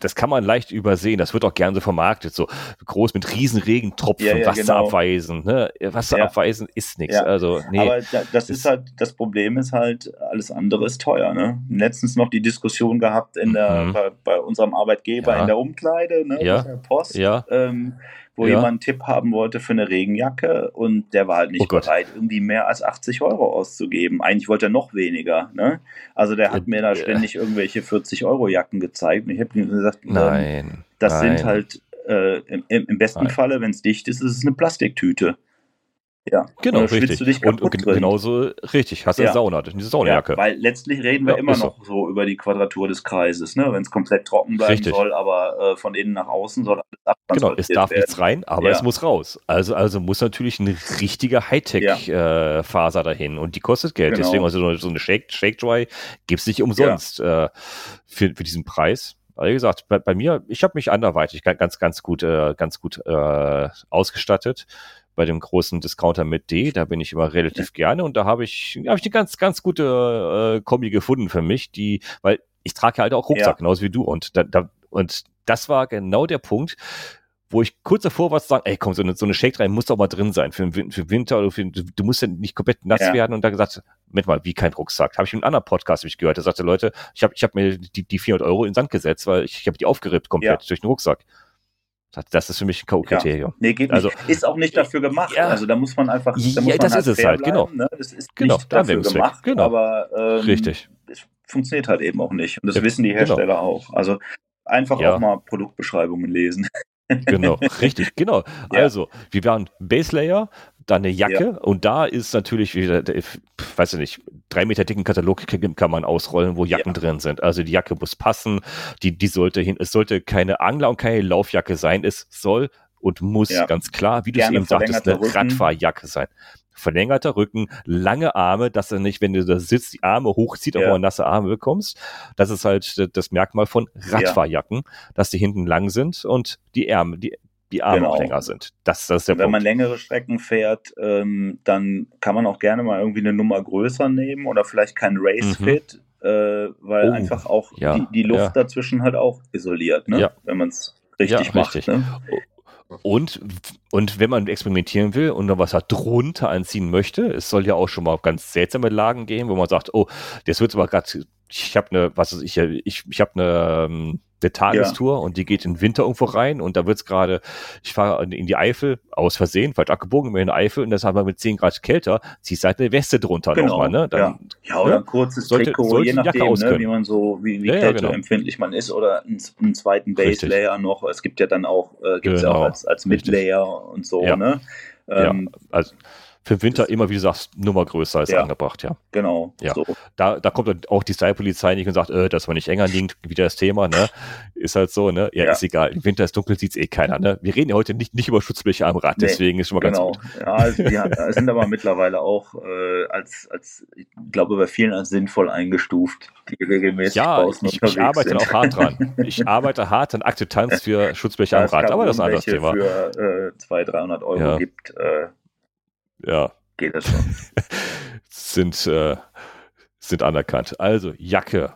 das kann man leicht übersehen. Das wird auch gerne so vermarktet, so groß mit riesen Regentropfen, ja, ja, Wasser genau. abweisen. Ne? Wasser ja. abweisen ist nichts. Also, nee, Aber da, das ist halt, das Problem ist halt, alles andere ist teuer. Ne? Letztens noch die Diskussion gehabt in der, mhm. bei, bei, unserem Arbeitgeber in der Umkleide, ne, ja. der Post. Ja. Ähm, wo ja. jemand einen Tipp haben wollte für eine Regenjacke und der war halt nicht oh bereit, irgendwie mehr als 80 Euro auszugeben. Eigentlich wollte er noch weniger. Ne? Also der hat mir da ständig irgendwelche 40 Euro Jacken gezeigt und ich habe ihm gesagt, ähm, nein, das nein. sind halt äh, im, im, besten nein. Falle, wenn es dicht ist, ist es eine Plastiktüte. Ja, genau, richtig. und, und genauso richtig, hast du ja. eine Sauna, diese Saunajacke. Ja, weil letztlich reden wir ja, immer noch so. so über die Quadratur des Kreises, ne? wenn es komplett trocken bleiben richtig. soll, aber äh, von innen nach außen soll alles Genau, es darf werden. nichts rein, aber ja. es muss raus. Also, also muss natürlich eine richtige Hightech-Faser äh, dahin und die kostet Geld. Genau. Deswegen also so eine Shake, Shake Dry gibt es nicht umsonst äh, für, für diesen Preis. Aber wie gesagt, bei, bei mir, ich habe mich anderweitig ganz, ganz gut, äh, ganz gut äh, ausgestattet bei dem großen Discounter mit D. Da bin ich immer relativ gerne und da habe ich, habe ich eine ganz, ganz gute äh, Kombi gefunden für mich, die, weil ich trage halt auch Rucksack, ja. genauso wie du. Und da, da, und das war genau der Punkt, wo ich kurz davor war zu sagen, ey komm, so eine, so eine Shake rein muss doch mal drin sein für, für Winter oder für, du musst ja nicht komplett nass ja. werden und da gesagt, Moment mal, wie kein Rucksack. Habe ich in einem anderen Podcast ich gehört, der sagte, Leute, ich habe ich hab mir die, die 400 Euro in den Sand gesetzt, weil ich, ich habe die aufgerippt komplett ja. durch den Rucksack. Das ist für mich ein K.O.-Kriterium. Ja. Nee, geht also, nicht. Ist auch nicht dafür gemacht. Ja. Also da muss man einfach. Da ja, muss das halt ist es halt, genau. Ne? Das ist genau, nicht dafür gemacht, genau. aber ähm, richtig. es funktioniert halt eben auch nicht. Und das ja, wissen die Hersteller genau. auch. Also einfach auch mal Produktbeschreibungen lesen. Genau, richtig, genau. Also, wir waren Base Layer, dann eine Jacke ja. und da ist natürlich wieder, weiß ich nicht, drei Meter dicken Katalog kann man ausrollen, wo Jacken ja. drin sind. Also die Jacke muss passen, die, die sollte hin, es sollte keine Angler- und keine Laufjacke sein, es soll und muss ja. ganz klar, wie du es eben sagtest, eine Rücken. Radfahrjacke sein. Verlängerter Rücken, lange Arme, dass er nicht, wenn du da sitzt, die Arme hochzieht, ja. auch nasse Arme bekommst. Das ist halt das Merkmal von Radfahrjacken, dass die hinten lang sind und die Ärmel, die, die Arme genau. auch länger sind. Das, das ist der Wenn Punkt. man längere Strecken fährt, ähm, dann kann man auch gerne mal irgendwie eine Nummer größer nehmen oder vielleicht kein Race-Fit, mhm. äh, weil oh, einfach auch ja, die, die, Luft ja. dazwischen halt auch isoliert, ne? ja. wenn man es richtig macht. Richtig. Ne? Und, und wenn man experimentieren will und noch was da drunter anziehen möchte, es soll ja auch schon mal ganz seltsame Lagen gehen, wo man sagt, oh, das wird aber gerade, ich habe eine, was ist ich, ich, ich habe eine ähm, eine Tagestour ja. und die geht in den Winter irgendwo rein und da wird's gerade, ich fahre in die Eifel, aus Versehen, falsch abgebogen, in die Eifel und das haben wir mit 10 Grad kälter, ziehst halt eine Weste drunter genau. nochmal, ne? Dann, ja. ja, oder ne? ein kurzes sollte, Trikot, sollte je nachdem, ne, wie man so, wie, wie ja, kälteempfindlich genau. man ist oder einen, einen zweiten Base Layer noch. Es gibt ja dann auch, äh, gibt's genau. ja auch als, als Mid-Layer und so, ne? Ähm, ja, also für Winter immer, wie du sagst, Nummer größer als ja, angebracht, ja. Genau. Ja. So. Da, da kommt dann auch die Style-Polizei nicht und sagt, äh, dass man nicht enger liegt, wieder das Thema, ne? Ist halt so, ne? Ja, ja. ist egal. Im Winter ist dunkel, sieht's eh keiner, ne? Wir reden ja heute nicht, nicht über Schutzbleche am Rad, nee, deswegen ist schon mal genau. ganz gut. Ja, also die sind aber mittlerweile auch äh, als, als, ich glaube, bei vielen als sinnvoll eingestuft, die regelmäßig ja, ich, ich arbeite sind. auch hart dran. Ich arbeite hart an Akzeptanz für Schutzbleche am Rad, aber das ist ein anderes Thema. für äh, 200, 300 Euro gibt, äh, ja, geht das schon. sind, äh, sind anerkannt. Also Jacke.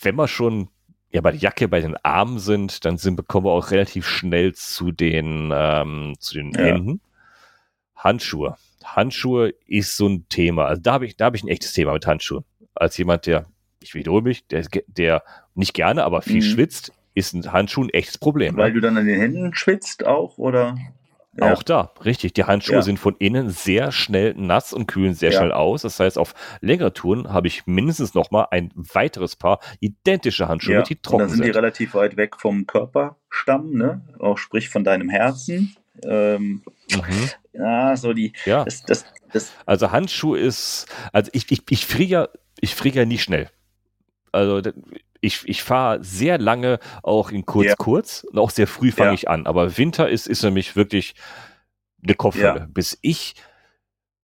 Wenn wir schon ja bei der Jacke bei den Armen sind, dann sind, bekommen wir auch relativ schnell zu den, ähm, zu den ja. Händen. Handschuhe. Handschuhe ist so ein Thema. Also da habe ich, da habe ich ein echtes Thema mit Handschuhen. Als jemand, der, ich wiederhole mich, der, der nicht gerne, aber viel mhm. schwitzt, ist ein Handschuh ein echtes Problem. Weil ne? du dann an den Händen schwitzt auch, oder? Ja. Auch da, richtig. Die Handschuhe ja. sind von innen sehr schnell nass und kühlen sehr ja. schnell aus. Das heißt, auf längere Touren habe ich mindestens noch mal ein weiteres Paar identische Handschuhe, die trocken und dann sind. die relativ weit weg vom Körperstamm, ne? Auch sprich von deinem Herzen. Ähm, mhm. Ja, so die. Ja. Das, das, das also Handschuh ist, also ich, ich, ich friere ja, ich friere ja nie schnell. Also ich, ich fahre sehr lange auch in kurz, ja. kurz und auch sehr früh fange ja. ich an. Aber Winter ist, ist nämlich wirklich eine Kopfhölle. Ja. Bis ich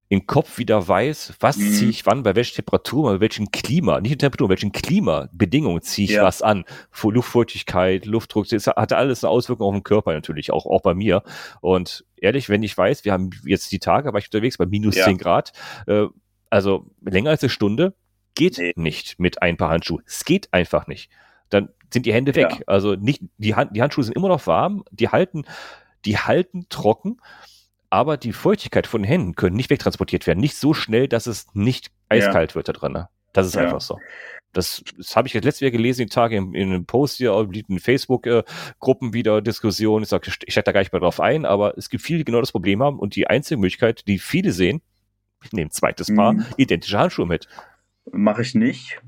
im Kopf wieder weiß, was mhm. ziehe ich wann, bei welcher Temperatur, bei welchem Klima, nicht Temperatur, bei welchen Klimabedingungen ziehe ich was an. Luftfeuchtigkeit, Luftdruck, das hat alles eine Auswirkung auf den Körper natürlich, auch, auch bei mir. Und ehrlich, wenn ich weiß, wir haben jetzt die Tage, war ich unterwegs bei minus ja. 10 Grad, äh, also länger als eine Stunde, Geht nee. nicht mit ein paar Handschuhen. Es geht einfach nicht. dann sind die Hände weg. Ja. Also nicht, die, Hand, die Handschuhe sind immer noch warm, die halten, die halten trocken, aber die Feuchtigkeit von den Händen können nicht wegtransportiert werden. Nicht so schnell, dass es nicht eiskalt ja. wird da drin. Ne? Das ist ja. einfach so. Das, das habe ich jetzt letztes Jahr gelesen, die Tage in, in einem Post hier, in Facebook-Gruppen äh, wieder Diskussionen. Ich sage, ich steige da gar nicht mehr drauf ein, aber es gibt viele, die genau das Problem haben und die einzige Möglichkeit, die viele sehen, ich nehme zweites Paar, mhm. identische Handschuhe mit. Mache ich nicht.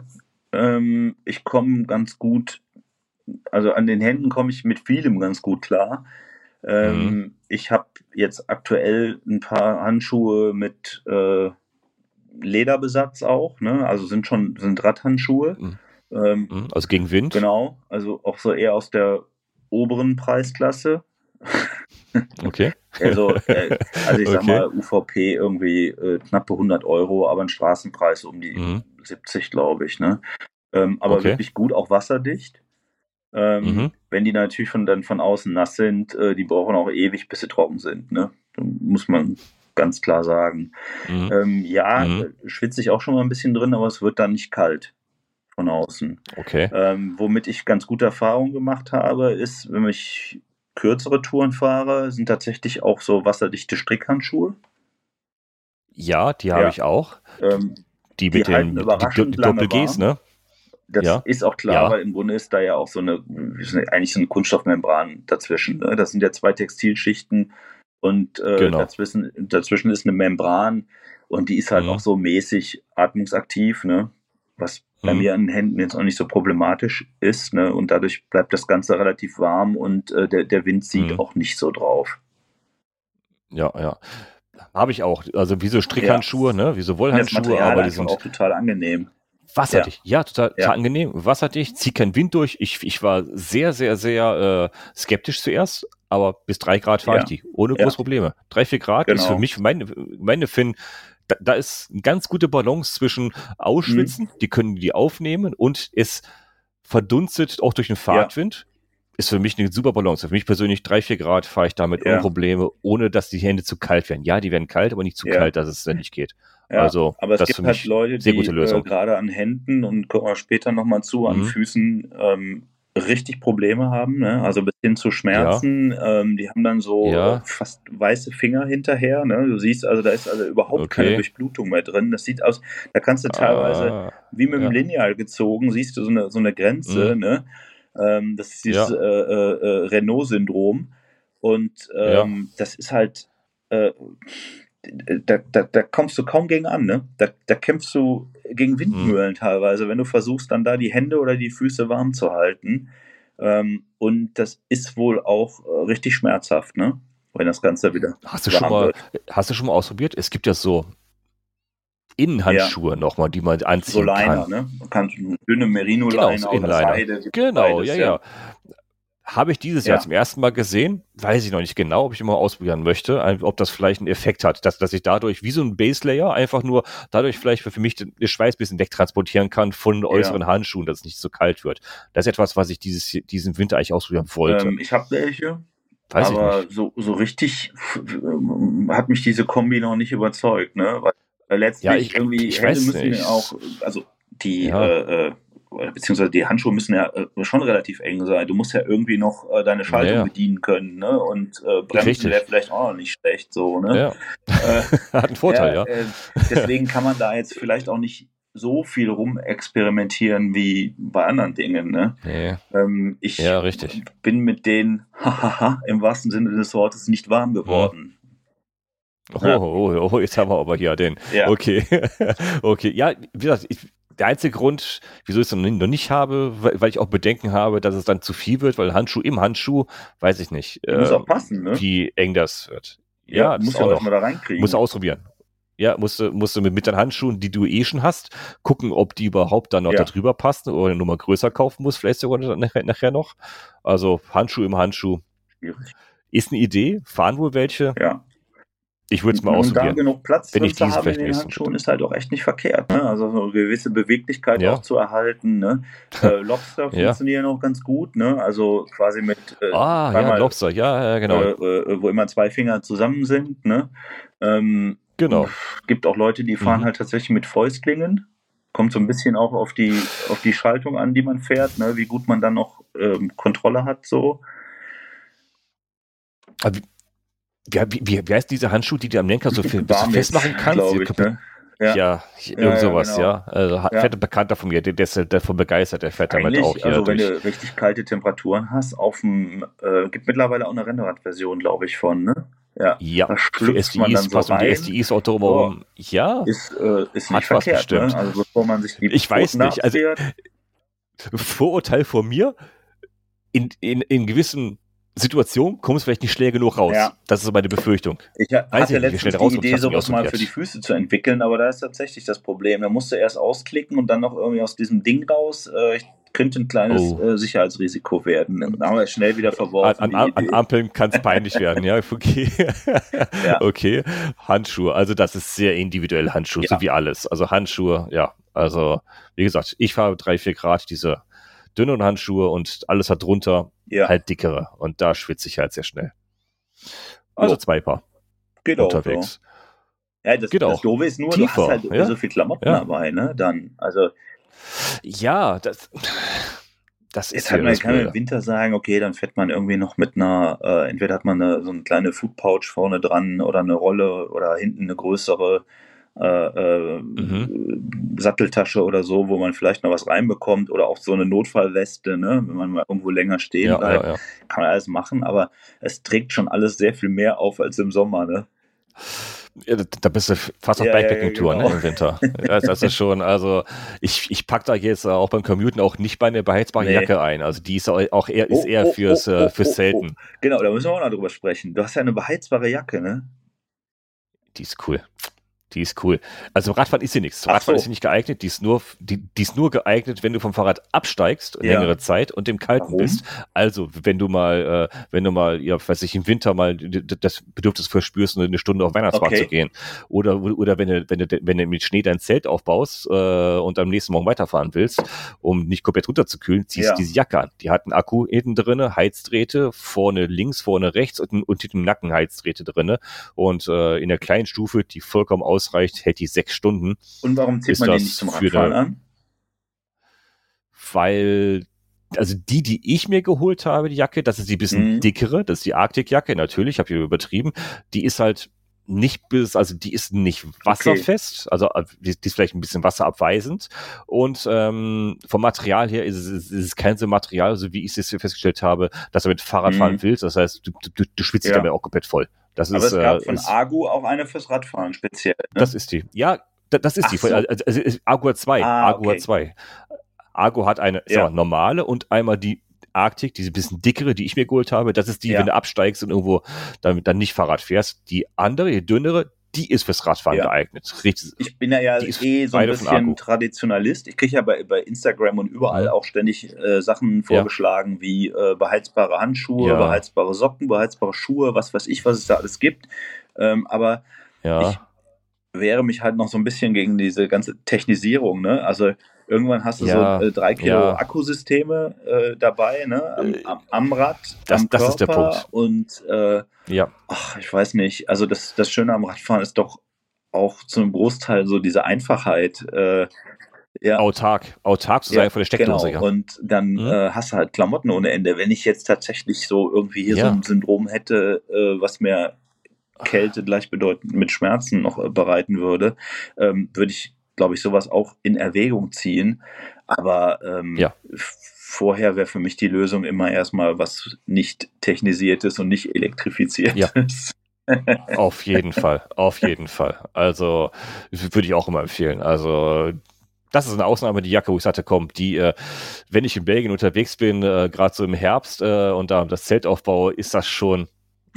Ähm, ich komme ganz gut, also an den Händen komme ich mit vielem ganz gut klar. Ähm, mhm. Ich habe jetzt aktuell ein paar Handschuhe mit äh, Lederbesatz auch, ne? Also sind schon sind Radhandschuhe. Mhm. Ähm, mhm. also gegen Wind. Genau, also auch so eher aus der oberen Preisklasse. Okay. also, äh, also ich okay. sag mal, UVP irgendwie äh, knappe 100 Euro, aber ein Straßenpreis um die mhm. 70, glaube ich. Ne? Ähm, aber okay. wirklich gut, auch wasserdicht. Ähm, mhm. Wenn die natürlich von, dann von außen nass sind, äh, die brauchen auch ewig, bis sie trocken sind. Ne? muss man ganz klar sagen. Mhm. Ähm, ja, mhm. schwitze ich auch schon mal ein bisschen drin, aber es wird dann nicht kalt von außen. Okay. Ähm, womit ich ganz gute Erfahrungen gemacht habe, ist, wenn ich kürzere Touren fahre, sind tatsächlich auch so wasserdichte Strickhandschuhe. Ja, die habe ja. ich auch. Ähm, die, die mit den die, die Doppel Gs, ne? Das ja. ist auch klar, ja. weil im Grunde ist da ja auch so eine, eigentlich so eine Kunststoffmembran dazwischen. Ne? Das sind ja zwei Textilschichten und äh, genau. dazwischen, dazwischen ist eine Membran und die ist halt mhm. auch so mäßig atmungsaktiv, ne? was bei mhm. mir an den Händen jetzt auch nicht so problematisch ist. Ne? Und dadurch bleibt das Ganze relativ warm und äh, der, der Wind zieht mhm. auch nicht so drauf. Ja, ja. Habe ich auch. Also wie so Strickhandschuhe, ja. ne? wie so Wollhandschuhe, aber die sind auch total angenehm. Wasserdicht, ja, ja total, ja. total angenehm. Wasserdicht, zieht kein Wind durch. Ich, ich war sehr, sehr, sehr äh, skeptisch zuerst, aber bis drei Grad fahre ja. ich die, ohne große Probleme. Drei, vier Grad genau. ist für mich, meine, meine Finn, da, da, ist eine ganz gute Balance zwischen Ausschwitzen, mhm. die können die aufnehmen und es verdunstet auch durch den Fahrtwind. Ist für mich eine super Balance. Für mich persönlich drei, vier Grad fahre ich damit ohne Probleme, ohne dass die Hände zu kalt werden. Ja, die werden kalt, aber nicht zu kalt, dass es dann nicht geht. Ja, also, aber es gibt halt Leute, die äh, gerade an Händen und kommen wir später nochmal zu, an mhm. Füßen ähm, richtig Probleme haben, ne? also bis hin zu Schmerzen. Ja. Ähm, die haben dann so ja. fast weiße Finger hinterher. Ne? Du siehst also, da ist also überhaupt okay. keine Durchblutung mehr drin. Das sieht aus, da kannst du teilweise ah, wie mit dem Lineal gezogen, siehst du so eine, so eine Grenze. Mhm. Ne? Ähm, das ist dieses äh, äh, äh, Renault-Syndrom. Und ähm, das ist halt, äh, da, da, da kommst du kaum gegen an, ne? Da, da kämpfst du gegen Windmühlen mhm. teilweise, wenn du versuchst, dann da die Hände oder die Füße warm zu halten. Ähm, und das ist wohl auch äh, richtig schmerzhaft, ne? Wenn das Ganze wieder. Hast du schon mal, wird. hast du schon mal ausprobiert? Es gibt ja so Innenhandschuhe ja. nochmal, die man anziehen so Liner, kann. Ne? Man kann dünne Merino-Liner genau, so oder Seide. Genau, beides, ja, ja. Habe ich dieses ja. Jahr zum ersten Mal gesehen, weiß ich noch nicht genau, ob ich immer ausprobieren möchte, ob das vielleicht einen Effekt hat, dass, dass ich dadurch wie so ein Base Layer einfach nur dadurch vielleicht für mich den Schweiß ein bisschen wegtransportieren kann von äußeren ja. Handschuhen, dass es nicht so kalt wird. Das ist etwas, was ich dieses, diesen Winter eigentlich ausprobieren wollte. Ähm, ich habe welche. Weiß aber so, so richtig hat mich diese Kombi noch nicht überzeugt, ne? Weil letztlich ja, ich, irgendwie ich Hände müssen nicht. auch, also die ja. äh, äh beziehungsweise die Handschuhe müssen ja äh, schon relativ eng sein. Du musst ja irgendwie noch äh, deine Schaltung ja, ja. bedienen können, ne? Und äh, Bremsen wäre vielleicht auch nicht schlecht, so, ne? Ja. Äh, Hat einen Vorteil, ja. Äh, deswegen kann man da jetzt vielleicht auch nicht so viel rumexperimentieren wie bei anderen Dingen, ne? Nee. Ähm, ich ja, richtig. bin mit denen, im wahrsten Sinne des Wortes nicht warm geworden. Oh, oh, oh, jetzt haben wir aber hier den. Ja. Okay. okay. Ja, wie gesagt, ich, der einzige Grund, wieso ich es noch nicht habe, weil ich auch Bedenken habe, dass es dann zu viel wird, weil Handschuh im Handschuh, weiß ich nicht, äh, muss auch passen, ne? wie eng das wird. Ja, ja muss auch noch. mal da reinkriegen. Muss ausprobieren. Ja, musst du, musst du mit, mit deinen Handschuhen, die du eh schon hast, gucken, ob die überhaupt dann noch ja. da drüber passen oder eine Nummer größer kaufen muss, vielleicht sogar nachher, nachher noch. Also Handschuh im Handschuh. Schwierig. Ist eine Idee, fahren wohl welche. Ja. Ich würde es mal ausprobieren. Da genug Platz wenn ich zu haben in den Handschuhen ist halt auch echt nicht verkehrt. Ne? Also so eine gewisse Beweglichkeit ja. auch zu erhalten. Ne? Äh, Lobster ja. funktionieren auch ganz gut. Ne? Also quasi mit äh, ah ja Lobster, ja, ja genau. Äh, äh, wo immer zwei Finger zusammen sind. Ne? Ähm, genau. Gibt auch Leute, die fahren mhm. halt tatsächlich mit Fäustlingen kommt so ein bisschen auch auf die, auf die Schaltung an, die man fährt, ne? wie gut man dann noch ähm, Kontrolle hat, so. Aber wie, wie, wie, wie heißt diese Handschuhe, die du am Lenker so viel festmachen kannst? Ich, ne? Ja, ja, irgend ja, sowas, genau. ja. Also ja. fährt ein Bekannter von mir, der, der ist davon begeistert, der fährt damit auch hier. Also durch. wenn du richtig kalte Temperaturen hast, auf dem, äh, gibt mittlerweile auch eine Rennradversion, glaube ich, von, ne? Ja, ja für SDIs, passt so um die SDIs auch drumherum. Oh, ja, ist, äh, ist nicht verkehrt, ne? Also bevor man sich die Ich weiß nicht, also Vorurteil von mir, in, in, in gewissen Situation kommst vielleicht nicht schnell genug raus. Ja. Das ist so meine Befürchtung. Ich hatte Weiß ich letztens die Idee, sowas mal für die Füße zu entwickeln, aber da ist tatsächlich das Problem. Da musst du erst ausklicken und dann noch irgendwie aus diesem Ding raus. Äh, könnte ein kleines oh. äh, Sicherheitsrisiko werden. Dann haben wir schnell wieder verworfen. An, an, an Ampeln kann es peinlich werden, ja. Okay. ja. Okay. Handschuhe. Also das ist sehr individuell Handschuhe, ja. so wie alles. Also Handschuhe, ja. Also, wie gesagt, ich fahre drei, vier Grad, diese dünnen Handschuhe und alles hat drunter ja. halt dickere. Und da schwitze ich halt sehr schnell. Also jo. zwei Paar. Geht unterwegs. Auch, ja, das, Geht das auch. Doofe ist nur, Tiefer, du hast halt ja? so viel Klamotten ja. dabei, ne? Dann, also. Ja, das. Das ist hat man, kann man im Winter sagen, okay, dann fährt man irgendwie noch mit einer, äh, entweder hat man eine, so eine kleine Food Pouch vorne dran oder eine Rolle oder hinten eine größere äh, äh, mhm. Satteltasche oder so, wo man vielleicht noch was reinbekommt oder auch so eine Notfallweste, ne? wenn man mal irgendwo länger stehen ja, bleibt, ja, ja. kann man alles machen, aber es trägt schon alles sehr viel mehr auf als im Sommer. Ne? Da bist du fast auf ja, Bikepacking-Tour ja, genau. ne, im Winter. das ist schon, also ich, ich pack da jetzt auch beim Commuten auch nicht bei einer beheizbaren nee. Jacke ein. Also die ist auch eher, ist oh, eher oh, fürs, oh, äh, oh, fürs Zelten. Oh, genau, da müssen wir auch noch drüber sprechen. Du hast ja eine beheizbare Jacke, ne? Die ist cool. Die ist cool. Also Radfahren ist sie nichts. Zum Radfahren so. ist sie nicht geeignet. Die ist nur, die, die ist nur geeignet, wenn du vom Fahrrad absteigst ja. längere Zeit und im Kalten Warum? bist. Also wenn du mal, äh, wenn du mal, ja, weiß ich, im Winter mal das Bedürfnis verspürst, eine Stunde auf Weihnachtsmarkt okay. zu gehen. Oder, oder wenn du, wenn du, wenn du mit Schnee dein Zelt aufbaust äh, und am nächsten Morgen weiterfahren willst, um nicht komplett runterzukühlen, ziehst ja. diese Jacke an. Die hat einen Akku hinten drinne, Heizdrähte, vorne links, vorne rechts und, und hinten Nacken Heizdrähte drinne. Und äh, in der kleinen Stufe, die vollkommen aus ausreicht, hält die sechs Stunden. Und warum zieht man den nicht zum Radfahren an? Weil also die, die ich mir geholt habe, die Jacke, das ist die bisschen mhm. dickere, das ist die Arktik-Jacke, natürlich, habe ich übertrieben. Die ist halt nicht bis, also die ist nicht wasserfest, okay. also äh, die, die, ist vielleicht ein bisschen wasserabweisend und ähm, vom Material her ist es, ist es kein so Material, so wie ich es festgestellt habe, dass du mit Fahrrad fahren mhm. willst, das heißt, du, du, du schwitzt ja. damit auch komplett voll. Das Aber ist, es gab äh, von Agu auch eine fürs Radfahren speziell. Ne? Das ist die. Ja, das ist Ach die. So. Also, also, Agu 2. Ah, Agu okay. 2. Agu hat eine ja. mal, normale und einmal die Arktik, diese bisschen dickere, die ich mir geholt habe. Das ist die, ja. wenn du absteigst und irgendwo dann, dann nicht Fahrrad fährst. Die andere, die dünnere, die ist fürs Radfahren ja. geeignet. Richtig, ich bin ja, ja eh so ein bisschen Traditionalist. Ich kriege ja bei, bei Instagram und überall auch ständig äh, Sachen vorgeschlagen ja. wie äh, beheizbare Handschuhe, beheizbare Socken, beheizbare Schuhe, was weiß ich, was es da alles gibt. Ähm, aber ich wehre mich halt noch so ein bisschen gegen diese ganze Technisierung. Ne? Also Irgendwann hast du ja, so äh, drei Kilo ja. Akkusysteme äh, dabei, ne? Am, am, am Rad, das, am das Körper ist der Punkt. Und äh, ja. ach, ich weiß nicht. Also das, das Schöne am Radfahren ist doch auch zu einem Großteil so diese Einfachheit. Äh, ja. Autark, autark zu sein ja, von der Steckdose. Genau. Ja. Und dann mhm. äh, hast du halt Klamotten ohne Ende. Wenn ich jetzt tatsächlich so irgendwie hier so ein Syndrom hätte, äh, was mir Kälte gleichbedeutend mit Schmerzen noch äh, bereiten würde, ähm, würde ich glaube ich, sowas auch in Erwägung ziehen. Aber ähm, ja. vorher wäre für mich die Lösung immer erstmal was nicht technisiertes und nicht elektrifiziertes. Ja. auf jeden Fall, auf jeden Fall. Also würde ich auch immer empfehlen. Also das ist eine Ausnahme, die Jacke, wo ich sagte, komm, die, äh, wenn ich in Belgien unterwegs bin, äh, gerade so im Herbst äh, und da das Zelt aufbaue, ist das schon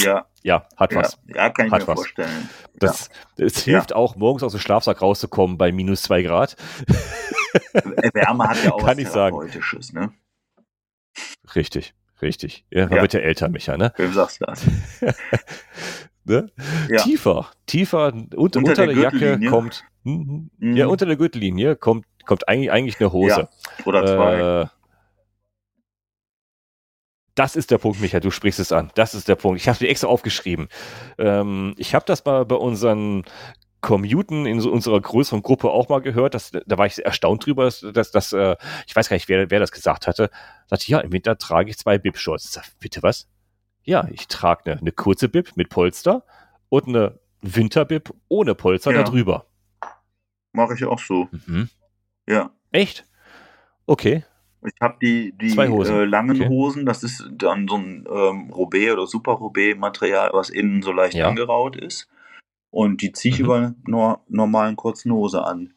ja. Ja, hat was. Ja, kann ich hat mir was. vorstellen. Das, ja. Es hilft ja. auch, morgens aus dem Schlafsack rauszukommen bei minus zwei Grad. Wärme hat ja auch kann was ich sagen. ne? Richtig, richtig. Ja, man wird ja älter, Micha, ne? Wem sagst du das? ne? Tiefer, tiefer, unter, unter, unter der, der Jacke kommt, mhm. ja, unter der Gürtellinie kommt, kommt eigentlich, eigentlich eine Hose. Oder zwei. Äh, das ist der Punkt, Michael, du sprichst es an. Das ist der Punkt. Ich habe dir extra aufgeschrieben. Ähm, ich habe das mal bei unseren Commuten in so unserer größeren Gruppe auch mal gehört. Dass, da war ich erstaunt drüber, dass, dass, dass äh, ich weiß gar nicht, wer, wer das gesagt hatte. Sagte, ja, im Winter trage ich zwei Bib-Shorts. Bitte was? Ja, ich trage eine, eine kurze Bib mit Polster und eine Winterbib ohne Polster ja. darüber. Mache ich auch so. Mhm. Ja. Echt? Okay. Ich habe die, die äh, langen okay. Hosen, das ist dann so ein ähm, Robé oder Super Robé Material, was innen so leicht ja. angeraut ist. Und die ziehe ich mhm. über eine no normalen kurzen Hose an.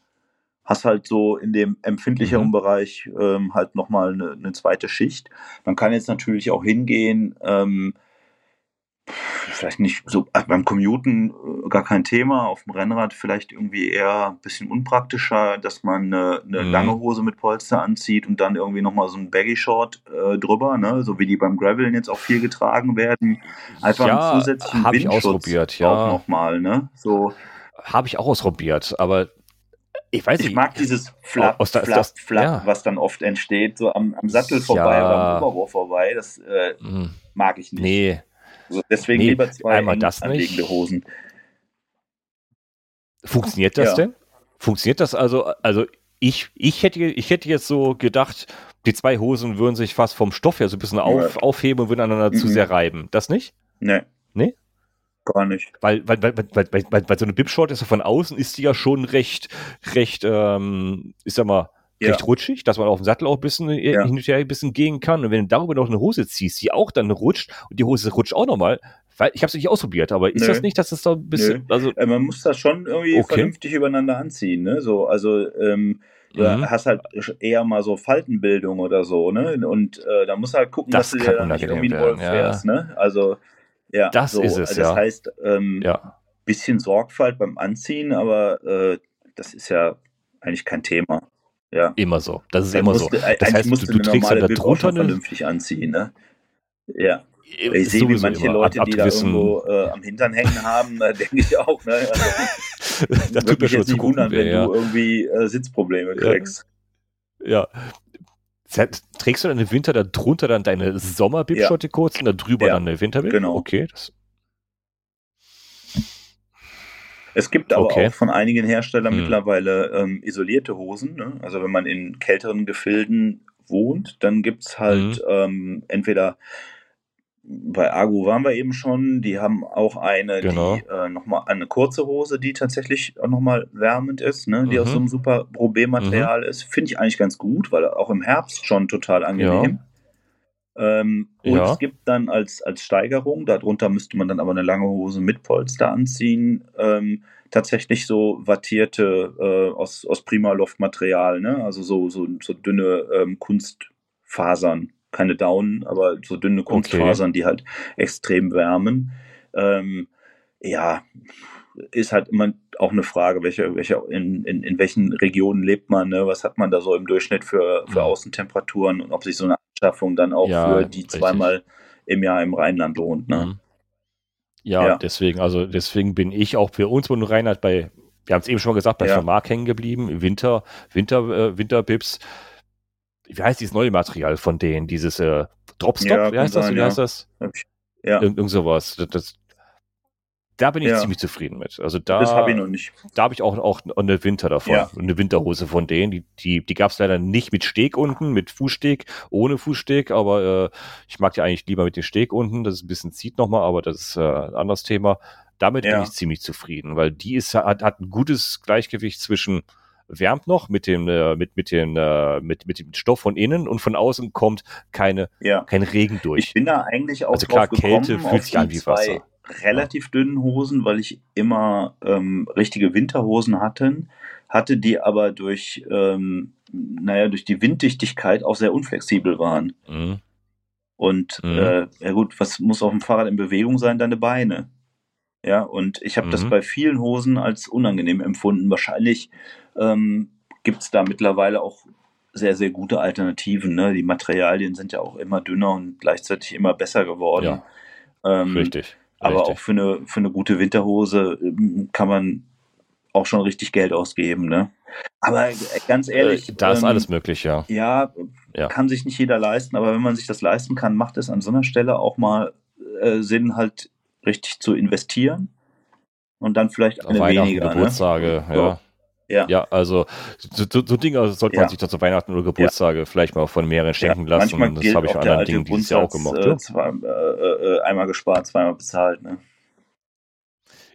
Hast halt so in dem empfindlicheren mhm. Bereich ähm, halt nochmal eine, eine zweite Schicht. Man kann jetzt natürlich auch hingehen, ähm, vielleicht nicht so also beim Commuten äh, gar kein Thema, auf dem Rennrad vielleicht irgendwie eher ein bisschen unpraktischer, dass man eine, eine mhm. lange Hose mit Polster anzieht und dann irgendwie nochmal so ein Baggy Short äh, drüber, ne? so wie die beim Graveln jetzt auch viel getragen werden. Einfach ja, einen zusätzlichen hab Windschutz ich ausprobiert, ja. auch nochmal. Ne? So. Habe ich auch ausprobiert, aber ich weiß ich nicht. mag dieses Flap, oh, Flap, das, Flap, ja. was dann oft entsteht, so am, am Sattel vorbei ja. oder am Oberwurf vorbei. Das äh, mhm. mag ich nicht. Nee, also deswegen nee, lieber zwei einmal das anliegende Hosen. Funktioniert das ja. denn? Funktioniert das also? Also ich, ich, hätte, ich hätte jetzt so gedacht, die zwei Hosen würden sich fast vom Stoff her so ein bisschen auf, ja. aufheben und würden aneinander mhm. zu sehr reiben. Das nicht? Nee. Nee? Gar nicht. Weil, weil, weil, weil, weil, weil, weil so eine Bibshort ist ja von außen, ist die ja schon recht, recht, ähm, ich sag mal, ja. recht rutschig, dass man auf dem Sattel auch ein bisschen äh, ja. hin und her ein bisschen gehen kann. Und wenn du darüber noch eine Hose ziehst, die auch dann rutscht und die Hose rutscht auch nochmal, weil ich habe es nicht ausprobiert, aber ist Nö. das nicht, dass das da ein bisschen. Nö. Also, äh, man muss das schon irgendwie okay. vernünftig übereinander anziehen, ne? So, also ähm, du mhm. hast halt eher mal so Faltenbildung oder so, ne? Und äh, da musst du halt gucken, das dass du dir dann nicht irgendwie einen Wolf ja. fährst, ne? Also ja, das so. ist es. Das ja. heißt, ähm, ja. bisschen Sorgfalt beim Anziehen, aber äh, das ist ja eigentlich kein Thema. Ja. Immer so. Das ist dann immer musst, so. Das heißt, du, du trägst ja da drunter eine... vernünftig anziehen, ne? Ja. Äh, ich sehe, wie manche immer. Leute, ab, die da irgendwo äh, am Hintern hängen haben, äh, denke ich auch. Ne? Also, das tut mir schon zu wundern, wenn ja. du irgendwie äh, Sitzprobleme kriegst. Ja. ja. Trägst du dann im Winter da drunter dann deine Sommerbibschotte ja. kurz und da drüber dann eine Winterbib? Genau. Okay, das es gibt aber okay. auch von einigen Herstellern hm. mittlerweile ähm, isolierte Hosen. Ne? Also wenn man in kälteren Gefilden wohnt, dann gibt es halt hm. ähm, entweder bei Agu waren wir eben schon, die haben auch eine, genau. die äh, nochmal eine kurze Hose, die tatsächlich auch nochmal wärmend ist, ne? die mhm. aus so einem super Pro-B-Material mhm. ist. Finde ich eigentlich ganz gut, weil auch im Herbst schon total angenehm. Ja. Ähm, und ja. es gibt dann als, als Steigerung, darunter müsste man dann aber eine lange Hose mit Polster anziehen, ähm, tatsächlich so wattierte äh, aus, aus Primaloft-Material, ne? also so, so, so dünne ähm, Kunstfasern. Keine Daunen, aber so dünne Kunstfasern, okay. die halt extrem wärmen. Ähm, ja, ist halt immer auch eine Frage, welche, welche, in, in, in welchen Regionen lebt man, ne? was hat man da so im Durchschnitt für, für Außentemperaturen und ob sich so eine Anschaffung dann auch ja, für die richtig. zweimal im Jahr im Rheinland lohnt. Ne? Mhm. Ja, ja, deswegen, also deswegen bin ich auch für uns und Rheinland bei, wir haben es eben schon mal gesagt, bei ja. Vermark hängen geblieben, Winter, Winter, äh, Winterbips. Wie heißt dieses neue Material von denen? Dieses äh, Dropstop, ja, wie heißt das? Sein, wie heißt das? Ja. Irgend, irgend sowas. Das, das, da bin ich ja. ziemlich zufrieden mit. Also da, das habe ich noch nicht. Da habe ich auch, auch eine Winter davon, ja. eine Winterhose von denen. Die, die, die gab es leider nicht mit Steg unten, mit Fußsteg, ohne Fußsteg, aber äh, ich mag die eigentlich lieber mit dem Steg unten. Das ist ein bisschen zieht nochmal, aber das ist äh, ein anderes Thema. Damit ja. bin ich ziemlich zufrieden, weil die ist, hat, hat ein gutes Gleichgewicht zwischen wärmt noch mit dem äh, mit mit den äh, mit mit dem Stoff von innen und von außen kommt keine ja. kein Regen durch. Ich bin da eigentlich auch also klar Kälte fühlt sich an wie Wasser relativ dünnen Hosen, weil ich immer ähm, richtige Winterhosen hatte, hatte, die aber durch, ähm, naja, durch die Winddichtigkeit auch sehr unflexibel waren. Mhm. Und mhm. Äh, ja gut, was muss auf dem Fahrrad in Bewegung sein? Deine Beine. Ja, und ich habe mhm. das bei vielen Hosen als unangenehm empfunden. Wahrscheinlich ähm, gibt es da mittlerweile auch sehr, sehr gute Alternativen. Ne? Die Materialien sind ja auch immer dünner und gleichzeitig immer besser geworden. Ja, ähm, richtig. Aber richtig. auch für eine, für eine gute Winterhose ähm, kann man auch schon richtig Geld ausgeben, ne? Aber äh, ganz äh, ehrlich. Da ist ähm, alles möglich, ja. ja. ja. kann sich nicht jeder leisten, aber wenn man sich das leisten kann, macht es an so einer Stelle auch mal äh, Sinn, halt richtig zu investieren. und dann vielleicht eine weniger. Ne? Geburtstage, ne? ja. Ja. ja, also so, so, so Dinge sollte man ja. sich dann zu Weihnachten oder Geburtstage ja. vielleicht mal von mehreren schenken ja. lassen. Manchmal das habe ich an anderen Dingen dieses Jahr auch gemacht. Äh, zwei, äh, äh, einmal gespart, zweimal bezahlt. Ne?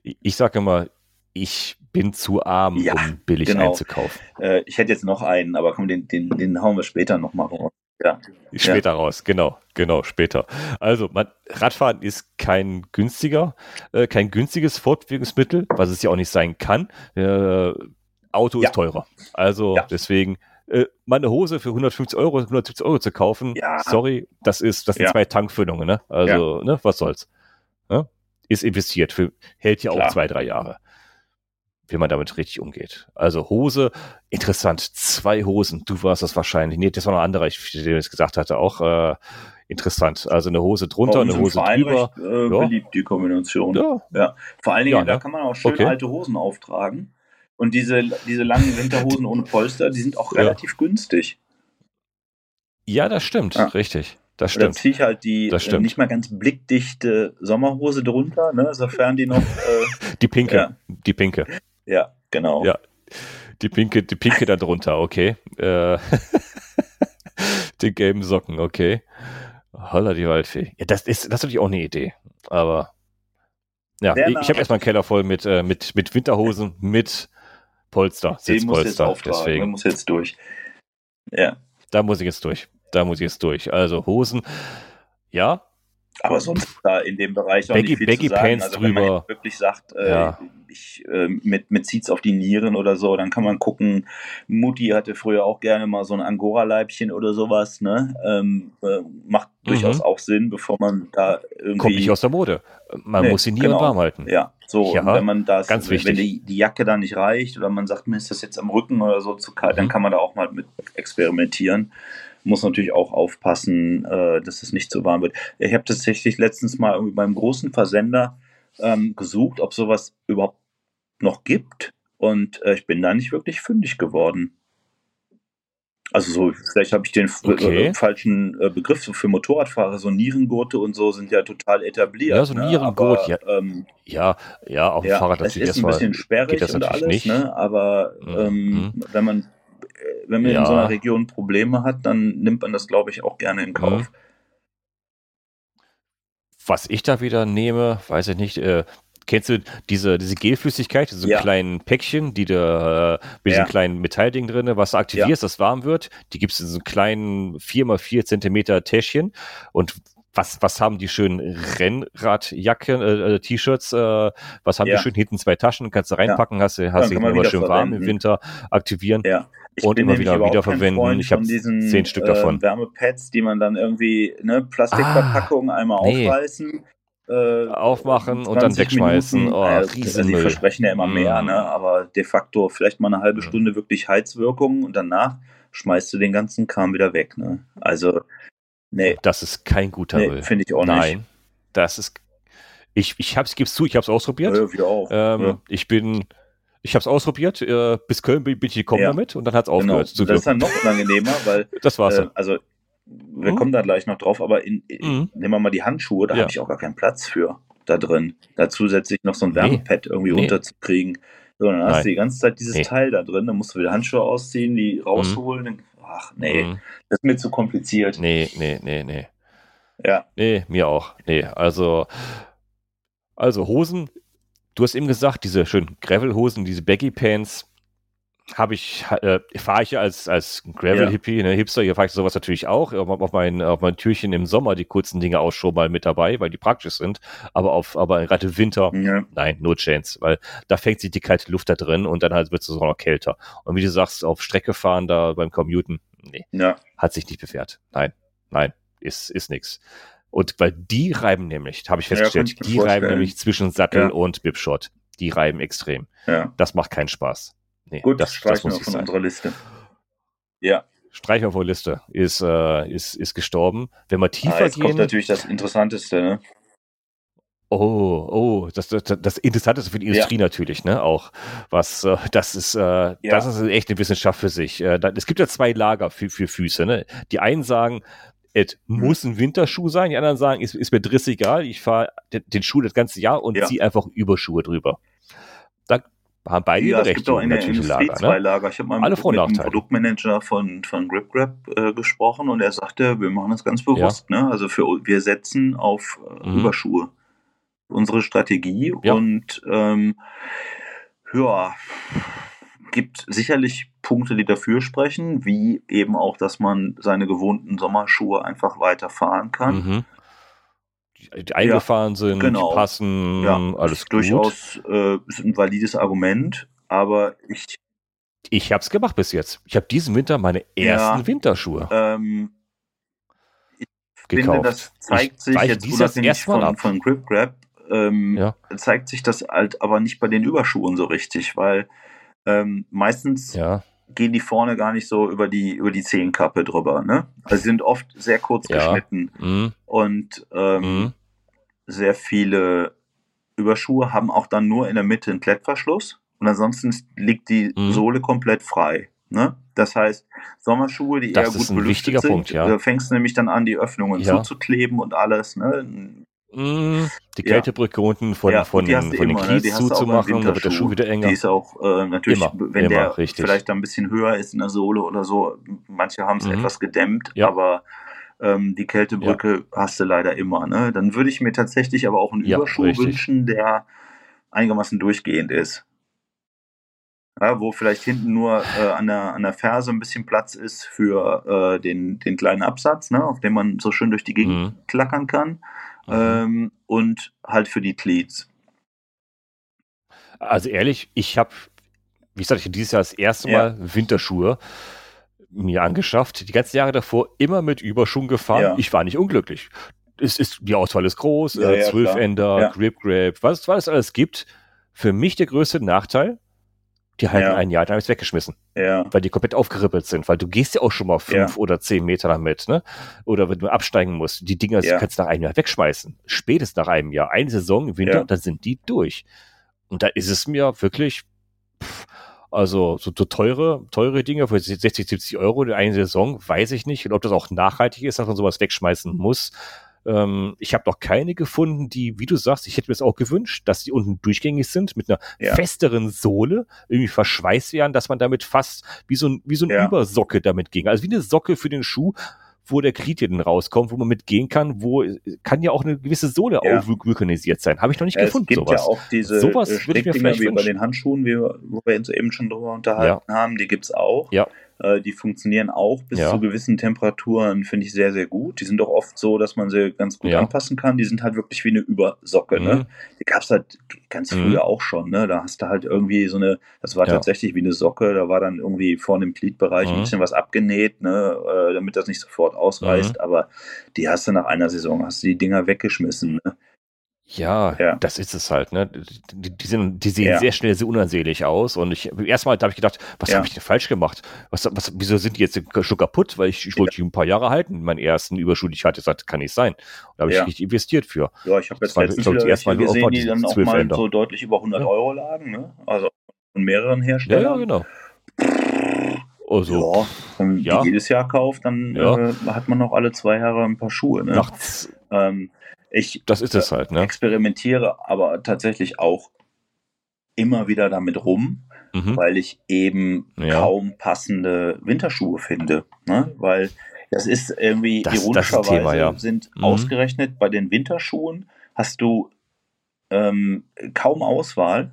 Ich, ich sage immer, ich bin zu arm, um billig genau. einzukaufen. Äh, ich hätte jetzt noch einen, aber komm, den, den, den hauen wir später nochmal raus. Ja. Später ja. raus, genau, genau, später. Also, man, Radfahren ist kein günstiger, äh, kein günstiges Fortbewegungsmittel, was es ja auch nicht sein kann. Äh, Auto ja. ist teurer. Also ja. deswegen, äh, meine Hose für 150 Euro, 170 Euro zu kaufen, sorry, das ist, das sind zwei Tankfüllungen, ne? Also, ne, was soll's. Ne? Ist investiert, für, hält ja Klar. auch zwei, drei Jahre wie man damit richtig umgeht. Also Hose, interessant, zwei Hosen, du warst das wahrscheinlich. Nee, das war noch ein anderer, ich, der es gesagt hatte, auch äh, interessant. Also eine Hose drunter, eine Hose drüber. Recht, äh, ja. beliebt die Kombination. Ja. ja. Vor allen Dingen, ja, da ne? kann man auch schön okay. alte Hosen auftragen. Und diese, diese langen Winterhosen ohne Polster, die sind auch relativ günstig. Ja, das stimmt, richtig. Das stimmt. Da ziehe ich halt die äh, nicht mal ganz blickdichte Sommerhose drunter, ne, sofern die noch. Äh, die pinke. Ja. Die pinke. Ja, genau. Ja. Die pinke, die pinke da drunter, okay. Äh, die gelben Socken, okay. Holla die Waldfee. Ja, das ist, das ist natürlich auch eine Idee. Aber ja, Sehr ich, ich habe erstmal einen Keller voll mit, äh, mit, mit Winterhosen, mit Polster, Sitzpolster. Deswegen. Der muss jetzt durch. Ja. Da muss ich jetzt durch. Da muss ich jetzt durch. Also Hosen, ja, aber sonst da in dem Bereich noch Baggy, nicht viel Baggy zu sagen. Pants also, drüber. Wenn man wirklich sagt, äh, ja. ich, äh, mit, mit zieht's auf die Nieren oder so, dann kann man gucken. Mutti hatte früher auch gerne mal so ein Angora-Leibchen oder sowas, ne? Ähm, äh, macht mhm. durchaus auch Sinn, bevor man da irgendwie. Kommt nicht aus der Mode. Man nee, muss die Nieren genau. warm halten. Ja, so. Ja, wenn man das, ganz wichtig. wenn die, die Jacke da nicht reicht oder man sagt, mir ist das jetzt am Rücken oder so zu kalt, mhm. dann kann man da auch mal mit experimentieren muss natürlich auch aufpassen, äh, dass es nicht zu warm wird. Ich habe tatsächlich letztens mal irgendwie beim großen Versender ähm, gesucht, ob sowas überhaupt noch gibt. Und äh, ich bin da nicht wirklich fündig geworden. Also so, vielleicht habe ich den okay. äh, falschen äh, Begriff so für Motorradfahrer, so Nierengurte und so sind ja total etabliert. Ja, so ne? Nierengurt, ja. Ähm, ja. Ja, auf dem ja, Fahrrad natürlich erstmal. ist ein bisschen sperrig und alles, nicht. Ne? aber mhm. ähm, mhm. wenn man wenn man ja. in so einer Region Probleme hat, dann nimmt man das, glaube ich, auch gerne in Kauf. Mhm. Was ich da wieder nehme, weiß ich nicht, äh, kennst du diese, diese Gelflüssigkeit, diese ja. kleinen Päckchen, die da äh, mit ja. diesem kleinen Metallding drin, was du aktivierst, ja. das warm wird, die gibt es in so einem kleinen 4x4 Zentimeter Täschchen und was, was haben die schönen Rennradjacken, äh, äh, T-Shirts, äh, was haben ja. die schön hinten zwei Taschen, kannst du reinpacken, hast du hast ja, immer schön warm im Winter aktivieren ja. und immer wieder wiederverwenden. Ich habe zehn Stück äh, davon. Wärmepads, die man dann irgendwie, ne, Plastikverpackung ah, einmal nee. aufreißen. Äh, aufmachen und dann wegschmeißen. Minuten, oh, also, die versprechen ja immer mehr, mm. ne? aber de facto vielleicht mal eine halbe mm. Stunde wirklich Heizwirkung und danach schmeißt du den ganzen Kram wieder weg. Ne? Also Nee. Das ist kein guter nee, Müll. Finde ich auch nicht. Nein, das ist. Ich, ich hab's, gib's zu, ich hab's ausprobiert. Ja, auch. Ähm, ja. Ich bin. Ich habe es ausprobiert, äh, bis Köln bin, bin ich gekommen ja. damit und dann hat es genau. aufgehört. Zu das ist dann noch unangenehmer, weil. das war's. Äh, also, wir mhm. kommen da gleich noch drauf, aber in, in, mhm. nehmen wir mal die Handschuhe, da ja. habe ich auch gar keinen Platz für da drin. Da zusätzlich noch so ein Wärmepad nee. irgendwie nee. unterzukriegen. So, dann hast Nein. du die ganze Zeit dieses nee. Teil da drin, dann musst du wieder Handschuhe ausziehen, die mhm. rausholen, mhm ach nee, mhm. das ist mir zu kompliziert. Nee, nee, nee, nee. Ja. Nee, mir auch. Nee, also, also Hosen, du hast eben gesagt, diese schönen Gravel-Hosen, diese Baggy Pants, habe ich, äh, fahre ich ja als, als Gravel-Hippie, ja. ne, Hipster, hier fahre ich sowas natürlich auch. Auf mein, auf mein Türchen im Sommer die kurzen Dinge auch schon mal mit dabei, weil die praktisch sind. Aber auf, aber gerade im Winter, ja. nein, no chance, weil da fängt sich die kalte Luft da drin und dann halt wird es sogar noch kälter. Und wie du sagst, auf Strecke fahren da beim Commuten, nee, ja. hat sich nicht bewährt. Nein, nein, ist, ist nix. Und weil die reiben nämlich, habe ich festgestellt, ja, die reiben nämlich zwischen Sattel und Bipshot. Die reiben extrem. Ja. Das macht keinen Spaß. Nee, Gut, das streichen das wir von sein. unserer Liste. Ja. Streicher von Liste ist, äh, ist, ist gestorben. Wenn wir tiefer ah, jetzt gehen. kommt natürlich das Interessanteste, ne? Oh, oh, das, das, das Interessanteste für die Industrie ja. natürlich, ne? Auch was, äh, das ist, äh, ja. das ist echt eine Wissenschaft für sich. Äh, da, es gibt ja zwei Lager für, für Füße, ne? Die einen sagen, es muss ein Winterschuh sein. Die anderen sagen, ist, ist mir driss egal, ich fahre den, den, Schuh das ganze Jahr und ja. ziehe einfach Überschuhe drüber. Da haben beide ja, ihre Rechte in der Industrie Lager, zwei ne? Lager. Ich habe mal mit, mit einem Produktmanager von, von GripGrab äh, gesprochen und er sagte, wir machen das ganz bewusst. Ja. Ne? Also für, wir setzen auf äh, mhm. Überschuhe. Unsere Strategie ja. und ähm, ja, gibt sicherlich Punkte, die dafür sprechen, wie eben auch, dass man seine gewohnten Sommerschuhe einfach weiterfahren kann. Mhm. Die eingefahren ja, sind, genau. passen, ja, alles gut. Durchaus äh, ist ein valides Argument, aber ich. Ich habe es gemacht bis jetzt. Ich habe diesen Winter meine ersten ja, Winterschuhe. Ähm, ich gekauft. finde, das zeigt ich sich jetzt unabhängig von, von Grip Grab, ähm, ja. zeigt sich das halt aber nicht bei den Überschuhen so richtig, weil ähm, meistens ja. gehen die vorne gar nicht so über die, über die Zehenkappe drüber. Ne? Also sie sind oft sehr kurz ja. geschnitten. Mhm. Und ähm, mhm. sehr viele Überschuhe haben auch dann nur in der Mitte einen Klettverschluss und ansonsten liegt die mhm. Sohle komplett frei. Ne? Das heißt, Sommerschuhe, die das eher gut belüftet sind, Punkt, ja. da fängst du nämlich dann an, die Öffnungen ja. zuzukleben und alles. Ne? Mm, die Kältebrücke ja. unten von, ja, von, den, von den ne? Kies zuzumachen, da wird der Schuh wieder enger. Die ist auch äh, natürlich, immer, wenn immer, der richtig. vielleicht ein bisschen höher ist in der Sohle oder so, manche haben es mhm. etwas gedämmt, ja. aber ähm, die Kältebrücke hast du leider immer. Ne? Dann würde ich mir tatsächlich aber auch einen Überschuh wünschen, der einigermaßen durchgehend ist. Ja, wo vielleicht hinten nur äh, an, der, an der Ferse ein bisschen Platz ist für äh, den, den kleinen Absatz, ne, auf dem man so schön durch die Gegend mhm. klackern kann mhm. ähm, und halt für die Cleats. Also ehrlich, ich habe, wie gesagt, ich dieses Jahr das erste Mal ja. Winterschuhe mir angeschafft. Die ganzen Jahre davor immer mit Überschuhen gefahren. Ja. Ich war nicht unglücklich. Es ist, die Auswahl ist groß, ja, äh, 12 Ender, Grip was, was es alles gibt. Für mich der größte Nachteil, die halten ja. ein Jahr, dann habe ich es weggeschmissen. Ja. Weil die komplett aufgerippelt sind. Weil du gehst ja auch schon mal fünf ja. oder zehn Meter damit, ne? Oder wenn du absteigen musst. Die Dinger ja. kannst du nach einem Jahr wegschmeißen. Spätestens nach einem Jahr. Eine Saison im Winter, dann sind die durch. Und da ist es mir wirklich, pff, also so, so teure, teure Dinge für 60, 70 Euro in einer Saison, weiß ich nicht. Und ob das auch nachhaltig ist, dass man sowas wegschmeißen muss. Ähm, ich habe noch keine gefunden, die, wie du sagst, ich hätte mir das auch gewünscht, dass die unten durchgängig sind, mit einer ja. festeren Sohle, irgendwie verschweißt werden, dass man damit fast wie so ein, wie so ein ja. Übersocke damit ging. Also wie eine Socke für den Schuh, wo der Glied hier rauskommt, wo man mitgehen kann, wo kann ja auch eine gewisse Sohle ja. auch vulkanisiert sein. Habe ich noch nicht ja, gefunden. Es gibt sowas. ja auch diese sowas Strickdinger wie bei den Handschuhen, wie, wo wir uns eben schon drüber unterhalten ja. haben, die gibt es auch. Ja. Äh, die funktionieren auch bis ja. zu gewissen Temperaturen, finde ich sehr, sehr gut. Die sind doch oft so, dass man sie ganz gut ja. anpassen kann. Die sind halt wirklich wie eine Übersocke. Ne? Mhm. Ne? Die gab es halt ganz mhm. früher auch schon. Ne? Da hast du halt irgendwie so eine, das war ja. tatsächlich wie eine Socke. Da war dann irgendwie vorne im Gliedbereich mhm. ein bisschen was abgenäht, ne? Äh, damit das nicht sofort ausreißt. Mhm. Aber die hast du nach einer Saison, hast du die Dinger weggeschmissen. Ne? Ja, ja, das ist es halt, ne? Die, die, sind, die sehen ja. sehr schnell sehr unansehnlich aus. Und ich erstmal habe ich gedacht, was ja. habe ich denn falsch gemacht? Was, was, wieso sind die jetzt schon kaputt? Weil ich, ich wollte die ein paar Jahre halten. Meinen ersten Überschuh, den ich hatte, gesagt, kann nicht sein. da habe ich richtig investiert für. Ja, ich habe jetzt letztens wieder erstmal gesehen, die dann auch mal Ender. so deutlich über 100 Euro lagen, ne? Also von mehreren Herstellern. Ja, ja, genau. Also, ja, wenn man die jedes Jahr kauft, dann äh, hat man noch alle zwei Jahre ein paar Schuhe, ne? Nachts. Ähm, ich das ist es halt, ne? experimentiere aber tatsächlich auch immer wieder damit rum, mhm. weil ich eben ja. kaum passende Winterschuhe finde. Ne? Weil das ist irgendwie das, ironischerweise das Thema, ja. sind mhm. ausgerechnet bei den Winterschuhen hast du ähm, kaum Auswahl,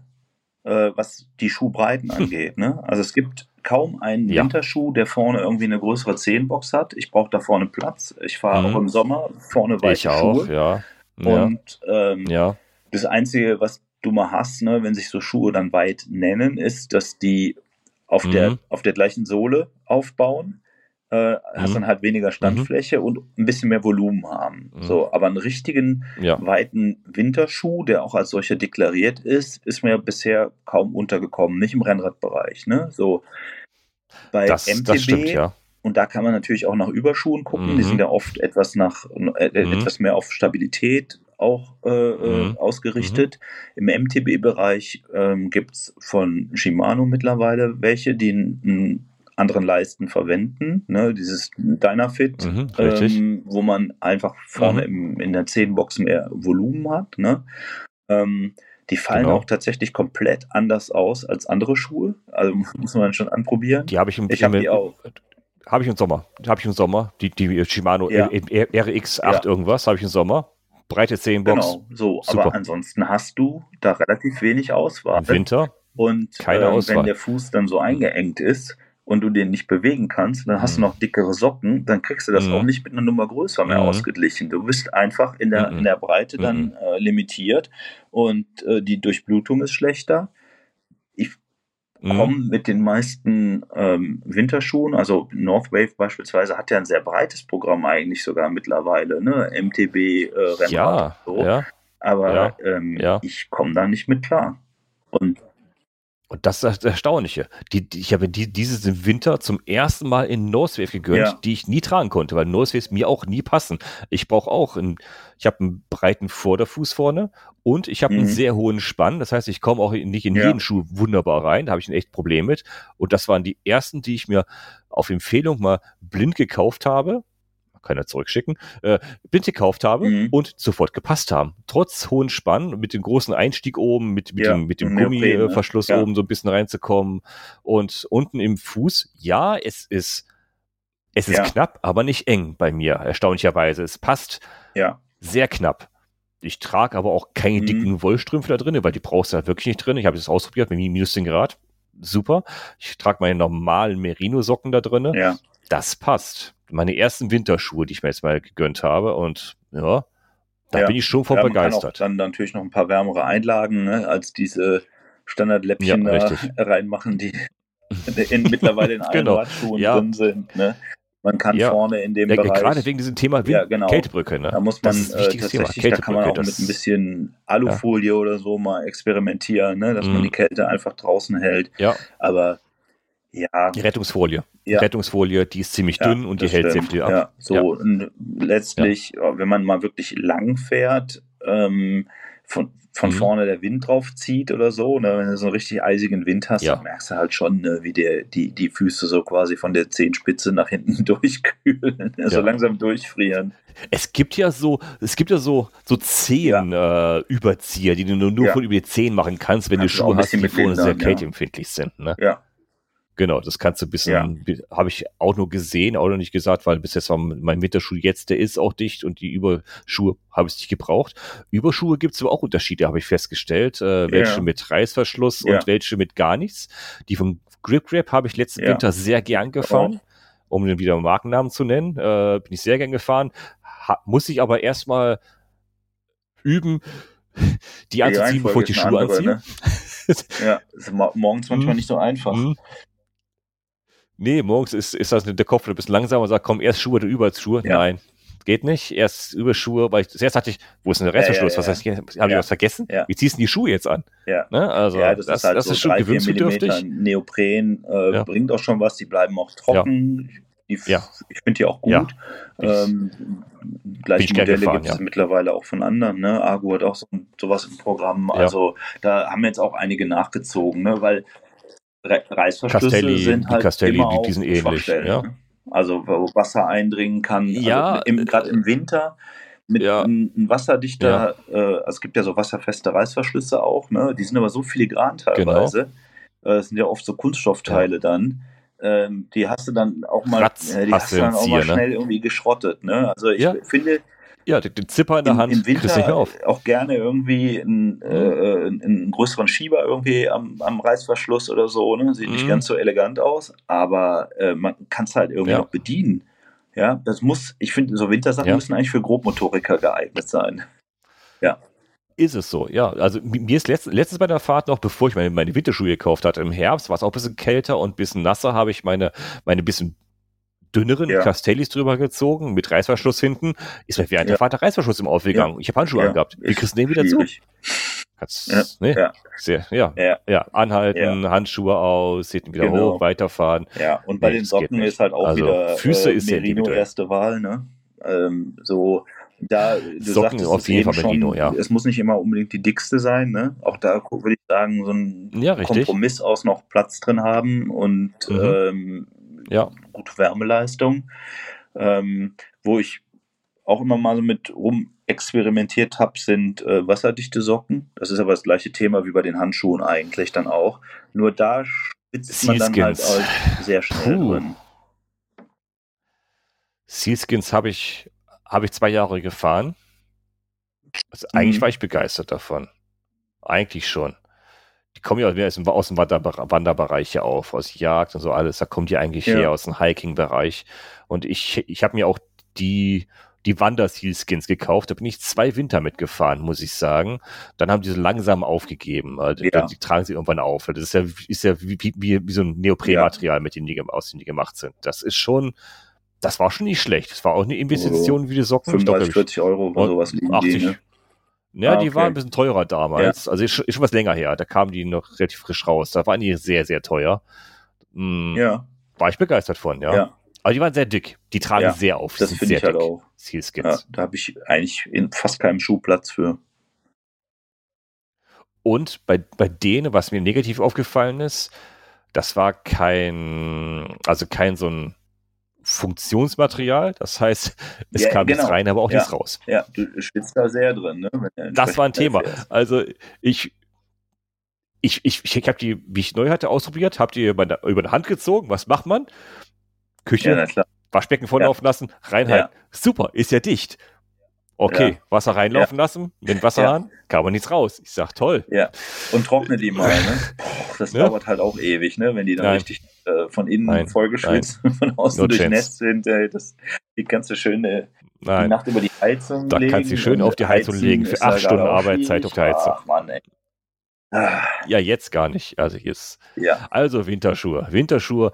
äh, was die Schuhbreiten angeht. Ne? Also es gibt kaum einen ja. Winterschuh, der vorne irgendwie eine größere Zehenbox hat. Ich brauche da vorne Platz. Ich fahre mhm. auch im Sommer vorne weite ich auch, Schuhe. Ja. Und ähm, ja. das Einzige, was du mal hast, ne, wenn sich so Schuhe dann weit nennen, ist, dass die auf, mhm. der, auf der gleichen Sohle aufbauen. Äh, hast mhm. dann halt weniger Standfläche mhm. und ein bisschen mehr Volumen haben. Mhm. So, aber einen richtigen ja. weiten Winterschuh, der auch als solcher deklariert ist, ist mir bisher kaum untergekommen, nicht im Rennradbereich. Ne? So bei das, MTB das stimmt, ja. Und da kann man natürlich auch nach Überschuhen gucken. Mhm. Die sind ja oft etwas nach äh, äh, mhm. etwas mehr auf Stabilität auch äh, äh mhm. ausgerichtet. Mhm. Im MTB-Bereich ähm, gibt es von Shimano mittlerweile welche, die einen anderen Leisten verwenden, ne? dieses Dynafit, Mhm, ähm, wo man einfach vorne Mhm. im, in der Zehenbox mehr Volumen hat. Ne? Ähm, die fallen Genau. auch tatsächlich komplett anders aus als andere Schuhe. Also muss man schon anprobieren. Die habe ich im, Ich habe im- die auch. Habe ich im Sommer. Habe ich im Sommer. Die, die Shimano Ja. R- RX8 Ja. irgendwas habe ich im Sommer. Breite Zehenbox. Genau, so. Super. Aber ansonsten hast du da relativ wenig Auswahl. Im Winter. Und Keine ähm, Auswahl. wenn der Fuß dann so eingeengt ist und du den nicht bewegen kannst, dann hast du Mhm. noch dickere Socken, dann kriegst du das Mhm. auch nicht mit einer Nummer größer mehr Mhm. ausgeglichen. Du bist einfach in der, Mhm. in der Breite dann Mhm. äh, limitiert und äh, die Durchblutung ist schlechter. Ich Mhm. komme mit den meisten ähm, Winterschuhen, also Northwave beispielsweise hat ja ein sehr breites Programm eigentlich sogar mittlerweile, ne? MTB, äh, Rennrad Ja, so. ja. Aber Ja, ähm, ich komme da nicht mit klar. Und Und das ist das Erstaunliche. Die, die, ich habe die, dieses Winter zum ersten Mal in Nosewave gegönnt, Ja. die ich nie tragen konnte, weil Nosewaves mir auch nie passen. Ich brauche auch, einen, ich habe einen breiten Vorderfuß vorne und ich habe einen Mhm. sehr hohen Spann. Das heißt, ich komme auch nicht in Ja. jeden Schuh wunderbar rein. Da habe ich ein echt Problem mit. Und das waren die ersten, die ich mir auf Empfehlung mal blind gekauft habe. Kann er zurückschicken, äh, blind gekauft habe Mhm. und sofort gepasst haben. Trotz hohen Spann, mit dem großen Einstieg oben, mit, mit Ja, dem, mit dem ne? Gummiverschluss Ja. oben so ein bisschen reinzukommen. Und unten im Fuß, ja, es ist, es ist Ja. knapp, aber nicht eng bei mir, erstaunlicherweise. Es passt ja, sehr knapp. Ich trage aber auch keine Mhm. dicken Wollstrümpfe da drin, weil die brauchst du halt wirklich nicht drin. Ich habe das ausprobiert mit minus 10 Grad. Super. Ich trage meine normalen Merino-Socken da drin. ja. Das passt. Meine ersten Winterschuhe, die ich mir jetzt mal gegönnt habe. Und ja, da Ja. bin ich schon von ja man kann auch begeistert. dann natürlich noch ein paar wärmere Einlagen, ne, als diese Standardläppchen Ja, da reinmachen, die in, mittlerweile in allen Genau. Radschuhen Ja. drin sind. Ne? Man kann Ja. vorne in dem Ja, Bereich, gerade wegen diesem Thema Wind Ja, genau. Kältebrücke. Ne? da muss man das äh, tatsächlich, da kann man auch mit ein bisschen Alufolie oder so mal experimentieren, ne, dass man Mhm. die Kälte einfach draußen hält. Ja, Aber ja, die Rettungsfolie. Die Ja. Rettungsfolie, die ist ziemlich Ja, dünn und die hält sehr stimmt. viel ab. Ja, so letztlich, wenn man mal wirklich lang fährt, ähm, von, von Mhm. vorne der Wind drauf zieht oder so, ne, wenn du so einen richtig eisigen Wind hast, dann merkst du halt schon, ne, wie der, die, die Füße so quasi von der Zehenspitze nach hinten durchkühlen, so Ja. langsam durchfrieren. Es gibt ja so, es gibt ja so, so Zehen äh, die du nur, nur von über die Zehen machen kannst, wenn du Schuhe hast, die vorne sehr kälteempfindlich sind. Ne? Ja, Genau, das kannst du ein bisschen, habe ich auch nur gesehen, auch noch nicht gesagt, weil bis jetzt war mein Winterschuh jetzt, der ist auch dicht und die Überschuhe habe ich nicht gebraucht. Überschuhe gibt es aber auch Unterschiede, habe ich festgestellt, äh, welche Ja. mit Reißverschluss Ja. und welche mit gar nichts. Die von Grip Grip habe ich letzten Ja. Winter sehr gern gefahren, um den wieder Markennamen zu nennen, äh, bin ich sehr gern gefahren, ha, muss ich aber erstmal üben, die anzuziehen, bevor ich die Schuhe eine anziehe. ne? Ja, morgens manchmal Hm. nicht so einfach. Mhm. Nee, morgens ist, ist das der Kopf ein bisschen langsamer und sagt, komm, erst Schuhe, dann Überschuhe. Ja. Nein, geht nicht. Erst Überschuhe, weil ich zuerst hatte ich, wo ist denn der Ja, Reißverschluss? ja, Was ja. heißt, habe ich Ja. was vergessen? Ja. Wie ziehst du die Schuhe jetzt an? Ja. Ne? Also, ja, das, das, ist halt das so ist schon 3, 4 gewöhnungsbedürftig. Neopren äh, Ja. bringt auch schon was, die bleiben auch trocken. Die, Ja. Ich finde die auch gut. Ja. Ähm, gleiche Modelle gibt es ja. mittlerweile auch von anderen. Ne? Argo hat auch so, sowas im Programm. Ja. Also da haben jetzt auch einige nachgezogen, ne? weil Re Reißverschlüsse Castelli, sind die halt Castelli, immer die- auch die sind ähnlich, Schwachstellen, ja. ne? Also wo Wasser eindringen kann. Ja, also im, gerade äh, im Winter mit ja. einem ein wasserdichter, äh, also es gibt ja so wasserfeste Reißverschlüsse auch, ne? Die sind aber so filigran Genau. teilweise. Äh, Es sind ja oft so Kunststoffteile dann. Ähm, die hast du dann auch mal, Ratz, äh, die hast hast du dann auch mal Zier, ne? schnell irgendwie geschrottet. Ne? Also ich Ja. finde Ja, den, den Zipper in der Hand im nicht Winter auf. auch gerne irgendwie einen, äh, einen, einen größeren Schieber irgendwie am, am Reißverschluss oder so. Ne? Sieht nicht Mhm. ganz so elegant aus, aber äh, man kann es halt irgendwie Ja. noch bedienen. Ja, das muss, ich finde, so Wintersachen Ja. müssen eigentlich für Grobmotoriker geeignet sein. Ist es so, ja. Also mi- mir ist letzt, letztens bei der Fahrt noch, bevor ich meine, meine Winterschuhe gekauft hatte, im Herbst war es auch ein bisschen kälter und ein bisschen nasser, habe ich meine, meine bisschen dünneren Ja. Castellis drüber gezogen, mit Reißverschluss hinten. Ist mir während der Ja. Fahrt der Reißverschluss im Aufgegangen. Ich habe Handschuhe Ja, angehabt. Wie kriegst du den wieder zu? Kannst, Ja, ne? ja. Sehr, ja. Ja. ja. anhalten, Handschuhe aus, hinten wieder Genau. hoch, weiterfahren. Ja, und bei Nee, den Socken ist halt auch Also, wieder Füße äh, ist Merino erste Wahl, ne? Ähm, so, da, du Socken sagtest auf jeden Fall schon, ja. es muss nicht immer unbedingt die dickste sein, ne? Auch da würde ich sagen, so ein Ja. Kompromiss aus noch Platz drin haben und Mhm. ähm, ja. gute Wärmeleistung. Ähm, wo ich auch immer mal so mit rum experimentiert habe, sind äh, wasserdichte Socken. Das ist aber das gleiche Thema wie bei den Handschuhen eigentlich dann auch. Nur da spitzt man dann halt auch sehr schnell Puh. drin. Sealskins habe ich, hab ich zwei Jahre gefahren. Also mhm. Eigentlich war ich begeistert davon. Eigentlich schon. Die kommen ja aus, dem, aus dem Wanderbereich ja auf, aus Jagd und so alles. Da kommt die eigentlich ja. her aus dem Hiking-Bereich. Und ich, ich habe mir auch die, die Wanderseal-Skins gekauft. Da bin ich zwei Winter mitgefahren, muss ich sagen. Dann haben die so langsam aufgegeben. Die, ja. die tragen sie irgendwann auf. Das ist ja, ist ja wie, wie, wie so ein Neoprenmaterial, ja. mit dem die, aus dem die gemacht sind. Das ist schon, das war schon nicht schlecht. Das war auch eine Investition wie die Socken. 35, 40 Euro oder sowas liegen 80, die, ne? Ja, ah, okay. die waren ein bisschen teurer damals. Ja. Also ist, ist, schon was länger her. Da kamen die noch relativ frisch raus. Da waren die sehr, sehr teuer. Hm, ja. War ich begeistert von, ja. ja. Aber die waren sehr dick. Die tragen ja, sehr auf. Das finde ich halt auch. Sealskins. Ja, da habe ich eigentlich in fast keinem Schuh Platz für. Und bei, bei denen, was mir negativ aufgefallen ist, das war kein, also kein so ein Funktionsmaterial. Das heißt, es ja, kam genau. nichts rein, aber auch ja. nichts raus. Ja, du schwitzt da sehr drin. Ne? Das war ein Thema. Also ich, ich, ich, ich habe die, wie ich neu hatte, ausprobiert, habe die über, über die Hand gezogen. Was macht man? Küche, ja, Waschbecken volllaufen lassen, reinhalten. Super, ist ja dicht. Okay, ja. Wasser reinlaufen ja. lassen, den Wasserhahn, ja. kam aber nichts raus. Ich sag, toll. Ja, und trockne die mal, ne? Boah, das ne? dauert halt auch ewig, ne? Wenn die dann Nein. richtig äh, von innen Nein. vollgeschwitzt, von außen no durchnässt sind. Äh, das, die kannst du schön äh, die Nacht über die Heizung da legen. Da kannst du schön auf die Heizung legen, für acht Stunden Arbeitszeit auf der Heizung. Ach, Mann, ey. Ah. Ja, jetzt gar nicht. Also jetzt. Ja. Also Winterschuhe. Winterschuhe.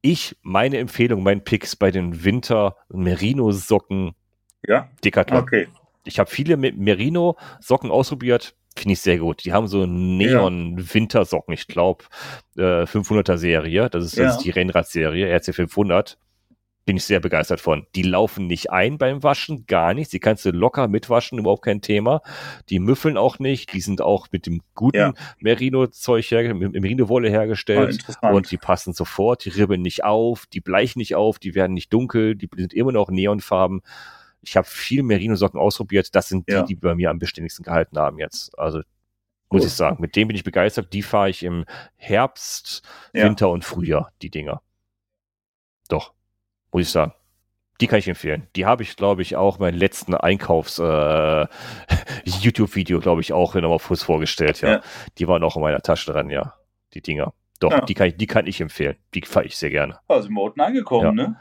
Ich, meine Empfehlung, mein Picks bei den Winter Merino Socken ja? Decathlon. Okay. Ich habe viele Merino-Socken ausprobiert. Finde ich sehr gut. Die haben so Neon-Wintersocken, ich glaube, äh, 500er-Serie. Das ist, ja. das ist die Rennrad-Serie, RC 500 bin ich sehr begeistert von. Die laufen nicht ein beim Waschen, gar nicht. Sie kannst du locker mitwaschen, überhaupt kein Thema. Die müffeln auch nicht. Die sind auch mit dem guten ja. Merino-Zeug, mit Merino-Wolle hergestellt. Oh, und die passen sofort. Die ribbeln nicht auf, die bleichen nicht auf, die werden nicht dunkel, die sind immer noch Neonfarben. Ich habe viel Merino-Socken ausprobiert. Das sind die, ja. die bei mir am beständigsten gehalten haben jetzt. Also muss ich sagen, mit dem bin ich begeistert. Die fahre ich im Herbst, ja. Winter und Frühjahr, die Dinger. Doch, muss ich sagen. Die kann ich empfehlen. Die habe ich, glaube ich, auch mein letzten Einkaufs-YouTube-Video, äh, glaube ich, auch nochmal Fuß vorgestellt. Ja. ja. Die waren auch in meiner Tasche dran, ja. Die Dinger. Doch, ja. die, kann ich, die kann ich empfehlen. Die fahre ich sehr gerne. Also, wir unten angekommen, ja. ne?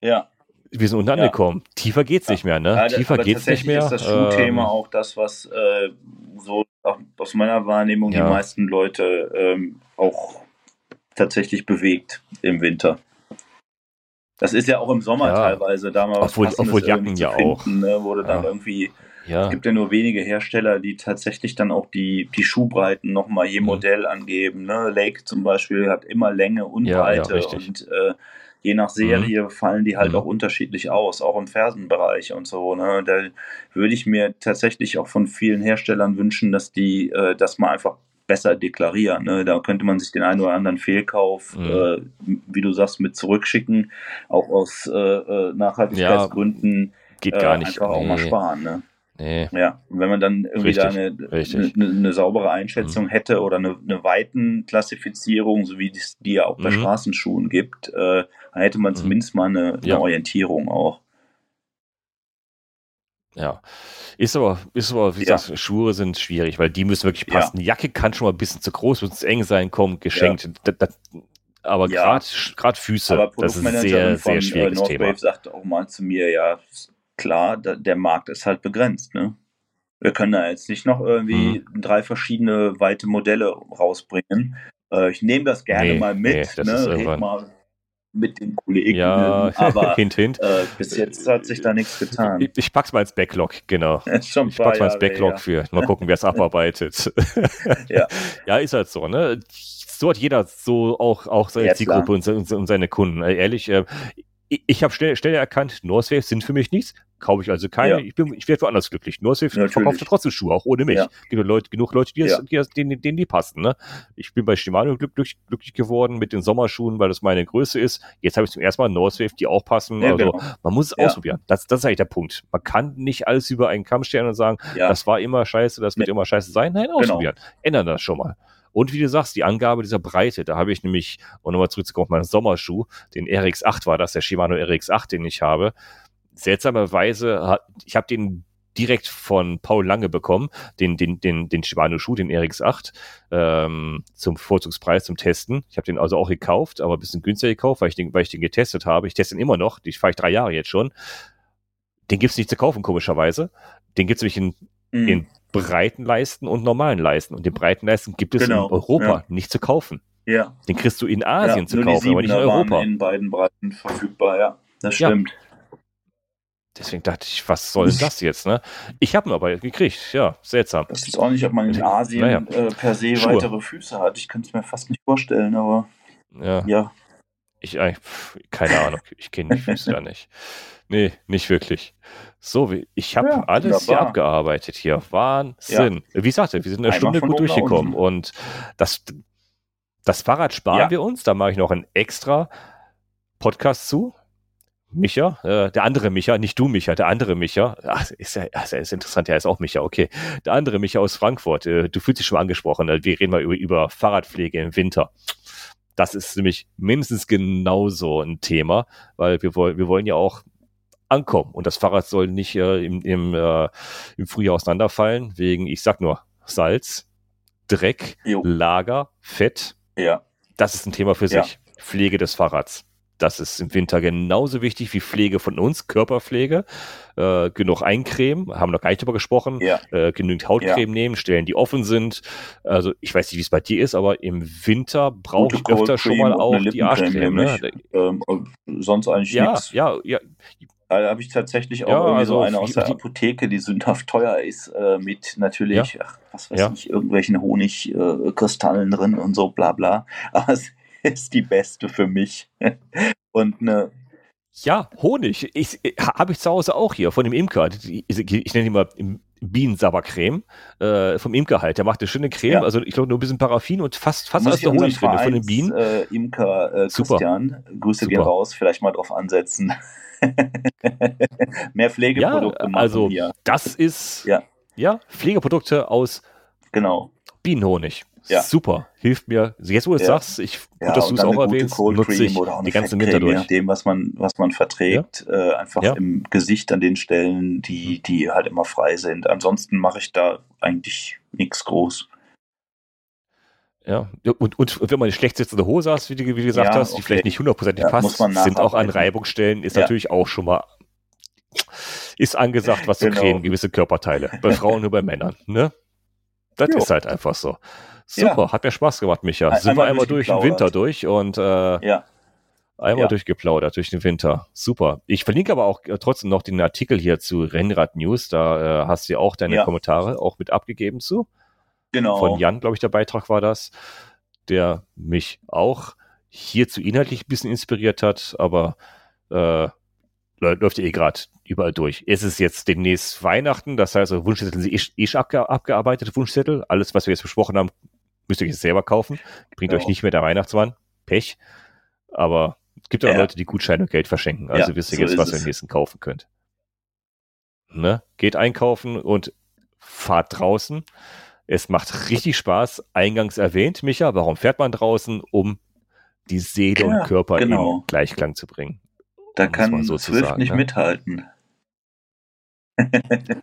Ja wir sind unten ja. angekommen. Tiefer geht's ja. nicht mehr, ne? Ja, Tiefer geht's nicht mehr. ist das Schuhthema ähm, auch das, was äh, so aus meiner Wahrnehmung die meisten Leute ähm, auch tatsächlich bewegt im Winter. Das ist ja auch im Sommer teilweise da mal obwohl, was obwohl Jacken ja finden, auch. Ne, wurde dann irgendwie ja. Es gibt ja nur wenige Hersteller, die tatsächlich dann auch die, die Schuhbreiten nochmal je mhm. Modell angeben. Ne? Lake zum Beispiel hat immer Länge und Breite ja, und äh, je nach Serie mhm. fallen die halt mhm. auch unterschiedlich aus, auch im Fersenbereich und so. Ne? Da würde ich mir tatsächlich auch von vielen Herstellern wünschen, dass die äh, das mal einfach besser deklarieren. Ne? Da könnte man sich den einen oder anderen Fehlkauf, mhm. äh, wie du sagst, mit zurückschicken, auch aus äh, äh Nachhaltigkeitsgründen. Ja, geht gar nicht. Einfach auch mal sparen. Ne? Nee. Ja, wenn man dann irgendwie richtig, da eine, eine, eine, saubere Einschätzung mhm. hätte oder eine, eine Weitenklassifizierung, so wie es die ja auch bei mhm. Straßenschuhen gibt, äh, dann hätte man mhm. zumindest mal eine, ja. Orientierung auch. Ja. Ist aber, ist aber, wie ja. gesagt, Schuhe sind schwierig, weil die müssen wirklich passen. Ja. Jacke kann schon mal ein bisschen zu groß, zu eng sein, kommt geschenkt. Das, das, aber gerade Füße, das ist ein sehr, sehr schwieriges äh, Thema. sagte auch mal zu mir, ja, klar, da, der Markt ist halt begrenzt. Ne? Wir können da jetzt nicht noch irgendwie mhm. drei verschiedene weite Modelle rausbringen. Äh, ich nehme das gerne nee, mal mit, nee, ne? mal mit den Kollegen. Ja, aber hint, hint. Äh, bis jetzt hat sich da nichts getan. Ich, ich pack's mal ins Backlog, genau. ich pack's mal ins Backlog ja. für. Mal gucken, wer es abarbeitet. ja. ja, ist halt so, ne? So hat jeder so auch, auch seine ja, Zielgruppe und, und, seine Kunden. Ehrlich, äh, ich, habe schnell, schnell erkannt, Northwave sind für mich nichts. Kaufe ich also keine. Ja. Ich, ich werde woanders glücklich. Nur Swift verkauft trotzdem Schuhe, auch ohne mich. Ja. Gibt Leute, genug Leute, die, das, die das, denen, denen die passen. Ne? Ich bin bei Shimano glücklich, glücklich geworden mit den Sommerschuhen, weil das meine Größe ist. Jetzt habe ich zum ersten Mal North Swift, die auch passen. Ja, also genau. man muss es ausprobieren. Das, das ist eigentlich der Punkt. Man kann nicht alles über einen Kamm stellen und sagen, das war immer scheiße, das wird immer scheiße sein. Nein, genau. ausprobieren. Genau. Ändern das schon mal. Und wie du sagst, die Angabe dieser Breite, da habe ich nämlich, um nochmal zurückzukommen auf meinen Sommerschuh, den RX8 war das, der Shimano RX8, den ich habe. Seltsamerweise, ich habe den direkt von Paul Lange bekommen, den, den, den, den Shimano-Schuh, den RX8, ähm, zum Vorzugspreis, zum Testen. Ich habe den also auch gekauft, aber ein bisschen günstiger gekauft, weil ich den, weil ich den getestet habe. Ich teste ihn immer noch, die fahre ich drei Jahre jetzt schon. Den gibt's nicht zu kaufen, komischerweise. Den gibt's nämlich in, mhm. in breiten Leisten und normalen Leisten. Und den breiten Leisten gibt es genau, in Europa ja. nicht zu kaufen. Ja. Den kriegst du in Asien ja, zu kaufen, aber nicht in Europa. in beiden Breiten verfügbar, ja. Das stimmt. Ja. Deswegen dachte ich, was soll das jetzt, ne? Ich habe ihn aber gekriegt, ja, seltsam. Ich weiß auch nicht, ob man in Asien naja. äh, per se Schuhe. weitere Füße hat. Ich kann es mir fast nicht vorstellen, aber ja. ja. Ich, pf, keine Ahnung, ich kenne die Füße da nicht. Nee, nicht wirklich. So, ich habe ja, alles wunderbar. hier abgearbeitet hier. Wahnsinn. Ja. Wie sagte, wir sind eine Einmal Stunde gut durchgekommen. Und das, das Fahrrad sparen ja. wir uns. Da mache ich noch einen extra Podcast zu. Micha, äh, der andere Micha, nicht du Micha, der andere Micha, ach, ist ja also ist interessant, ja, ist auch Micha, okay. Der andere Micha aus Frankfurt, äh, du fühlst dich schon angesprochen, äh, wir reden mal über, über Fahrradpflege im Winter. Das ist nämlich mindestens genauso ein Thema, weil wir, wollen wir wollen ja auch ankommen und das Fahrrad soll nicht äh, im, im, äh, im Frühjahr auseinanderfallen, wegen, ich sag nur, Salz, Dreck, jo. Lager, Fett. Ja. Das ist ein Thema für sich. Ja. Pflege des Fahrrads. Das ist im Winter genauso wichtig wie Pflege von uns, Körperpflege. Äh, genug Eincremen, haben noch gar nicht drüber gesprochen. Ja. Äh, genügend Hautcreme ja. nehmen, Stellen, die offen sind. Also ich weiß nicht, wie es bei dir ist, aber im Winter brauche ich öfter schon mal auch die Arschcreme. Ne? Ähm, sonst eigentlich ja, nichts. Ja, ja, da habe ich tatsächlich auch ja, irgendwie also so eine aus der Apotheke, die sündhaft teuer ist, äh, mit natürlich, ja. ach, was weiß ja. ich, irgendwelchen Honigkristallen äh, drin und so, bla bla. Aber es ist die beste für mich. Und eine. Ja, Honig. Ich, habe ich zu Hause auch hier von dem Imker. Ich, ich nenne ihn mal Bienensabbercreme äh, vom Imker halt. Der macht eine schöne Creme, ja. also ich glaube nur ein bisschen Paraffin und fast, fast alles der Honig drin von den Bienen. Äh, Imker äh, Christian, Grüße Super. gehen raus, vielleicht mal drauf ansetzen. Mehr Pflegeprodukte ja, also hier. das ist ja. ja Pflegeprodukte aus genau. Bienenhonig. Ja. Super, hilft mir. Jetzt, wo du es ja. sagst, ich, gut, ja, dass du es auch erwähnst, nutze ich die ganze Winter durch. Je nachdem, was man, was man verträgt, äh, einfach im Gesicht an den Stellen, die, die halt immer frei sind. Ansonsten mache ich da eigentlich nichts groß. Ja, und, und wenn man schlecht sitzende Hose hast, wie du, wie du gesagt hast, die okay. vielleicht nicht hundertprozentig passt, sind auch an Reibungsstellen, ist natürlich auch schon mal, ist angesagt, was zu genau. cremen, gewisse Körperteile. Bei Frauen nur bei Männern, ne? Das jo. ist halt einfach so. Super, hat mir Spaß gemacht, Micha. Ein, Sind wir einmal durch den Winter durch und äh, ja. einmal ja. durchgeplaudert durch den Winter. Super. Ich verlinke aber auch äh, trotzdem noch den Artikel hier zu Rennrad News. Da äh, hast du ja auch deine Kommentare auch mit abgegeben zu. Genau. Von Jan, glaube ich, der Beitrag war das, der mich auch hierzu inhaltlich ein bisschen inspiriert hat, aber äh, läuft ja eh gerade überall durch. Es ist jetzt demnächst Weihnachten, das heißt, also Wunschzettel sind eh, eh abge abgearbeitete Wunschzettel. Alles, was wir jetzt besprochen haben, müsst ihr euch selber kaufen. Bringt genau. euch nicht mehr der Weihnachtsmann. Pech. Aber es gibt auch ja. Leute, die Gutscheine und Geld verschenken. Also ja, wisst ihr so jetzt, was ihr im nächsten kaufen könnt. Ne? Geht einkaufen und fahrt draußen. Es macht richtig Spaß. Eingangs erwähnt, Micha, warum fährt man draußen? Um die Seele ja, und Körper genau. in Gleichklang zu bringen. Da um kann so Swift nicht ne? mithalten.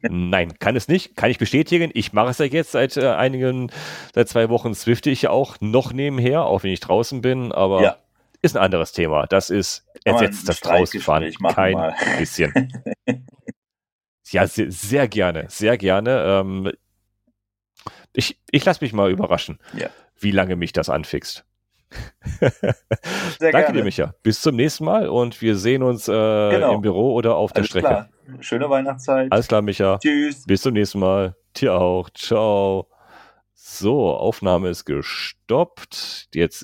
Nein, kann es nicht. Kann ich bestätigen. Ich mache es ja jetzt seit äh, einigen, seit zwei Wochen swifte ich ja auch noch nebenher, auch wenn ich draußen bin, aber ja. ist ein anderes Thema. Das ist, ersetzt das Draußenfahren kein mal. bisschen. ja, sehr, sehr, gerne, sehr gerne. Ähm, ich, ich lasse mich mal überraschen, ja. wie lange mich das anfixt. Danke gerne. dir, Micha. Bis zum nächsten Mal und wir sehen uns äh, genau. im Büro oder auf Alles der Strecke. Klar. Schöne Weihnachtszeit. Alles klar, Micha. Tschüss. Bis zum nächsten Mal. Dir auch. Ciao. So, Aufnahme ist gestoppt. Jetzt ist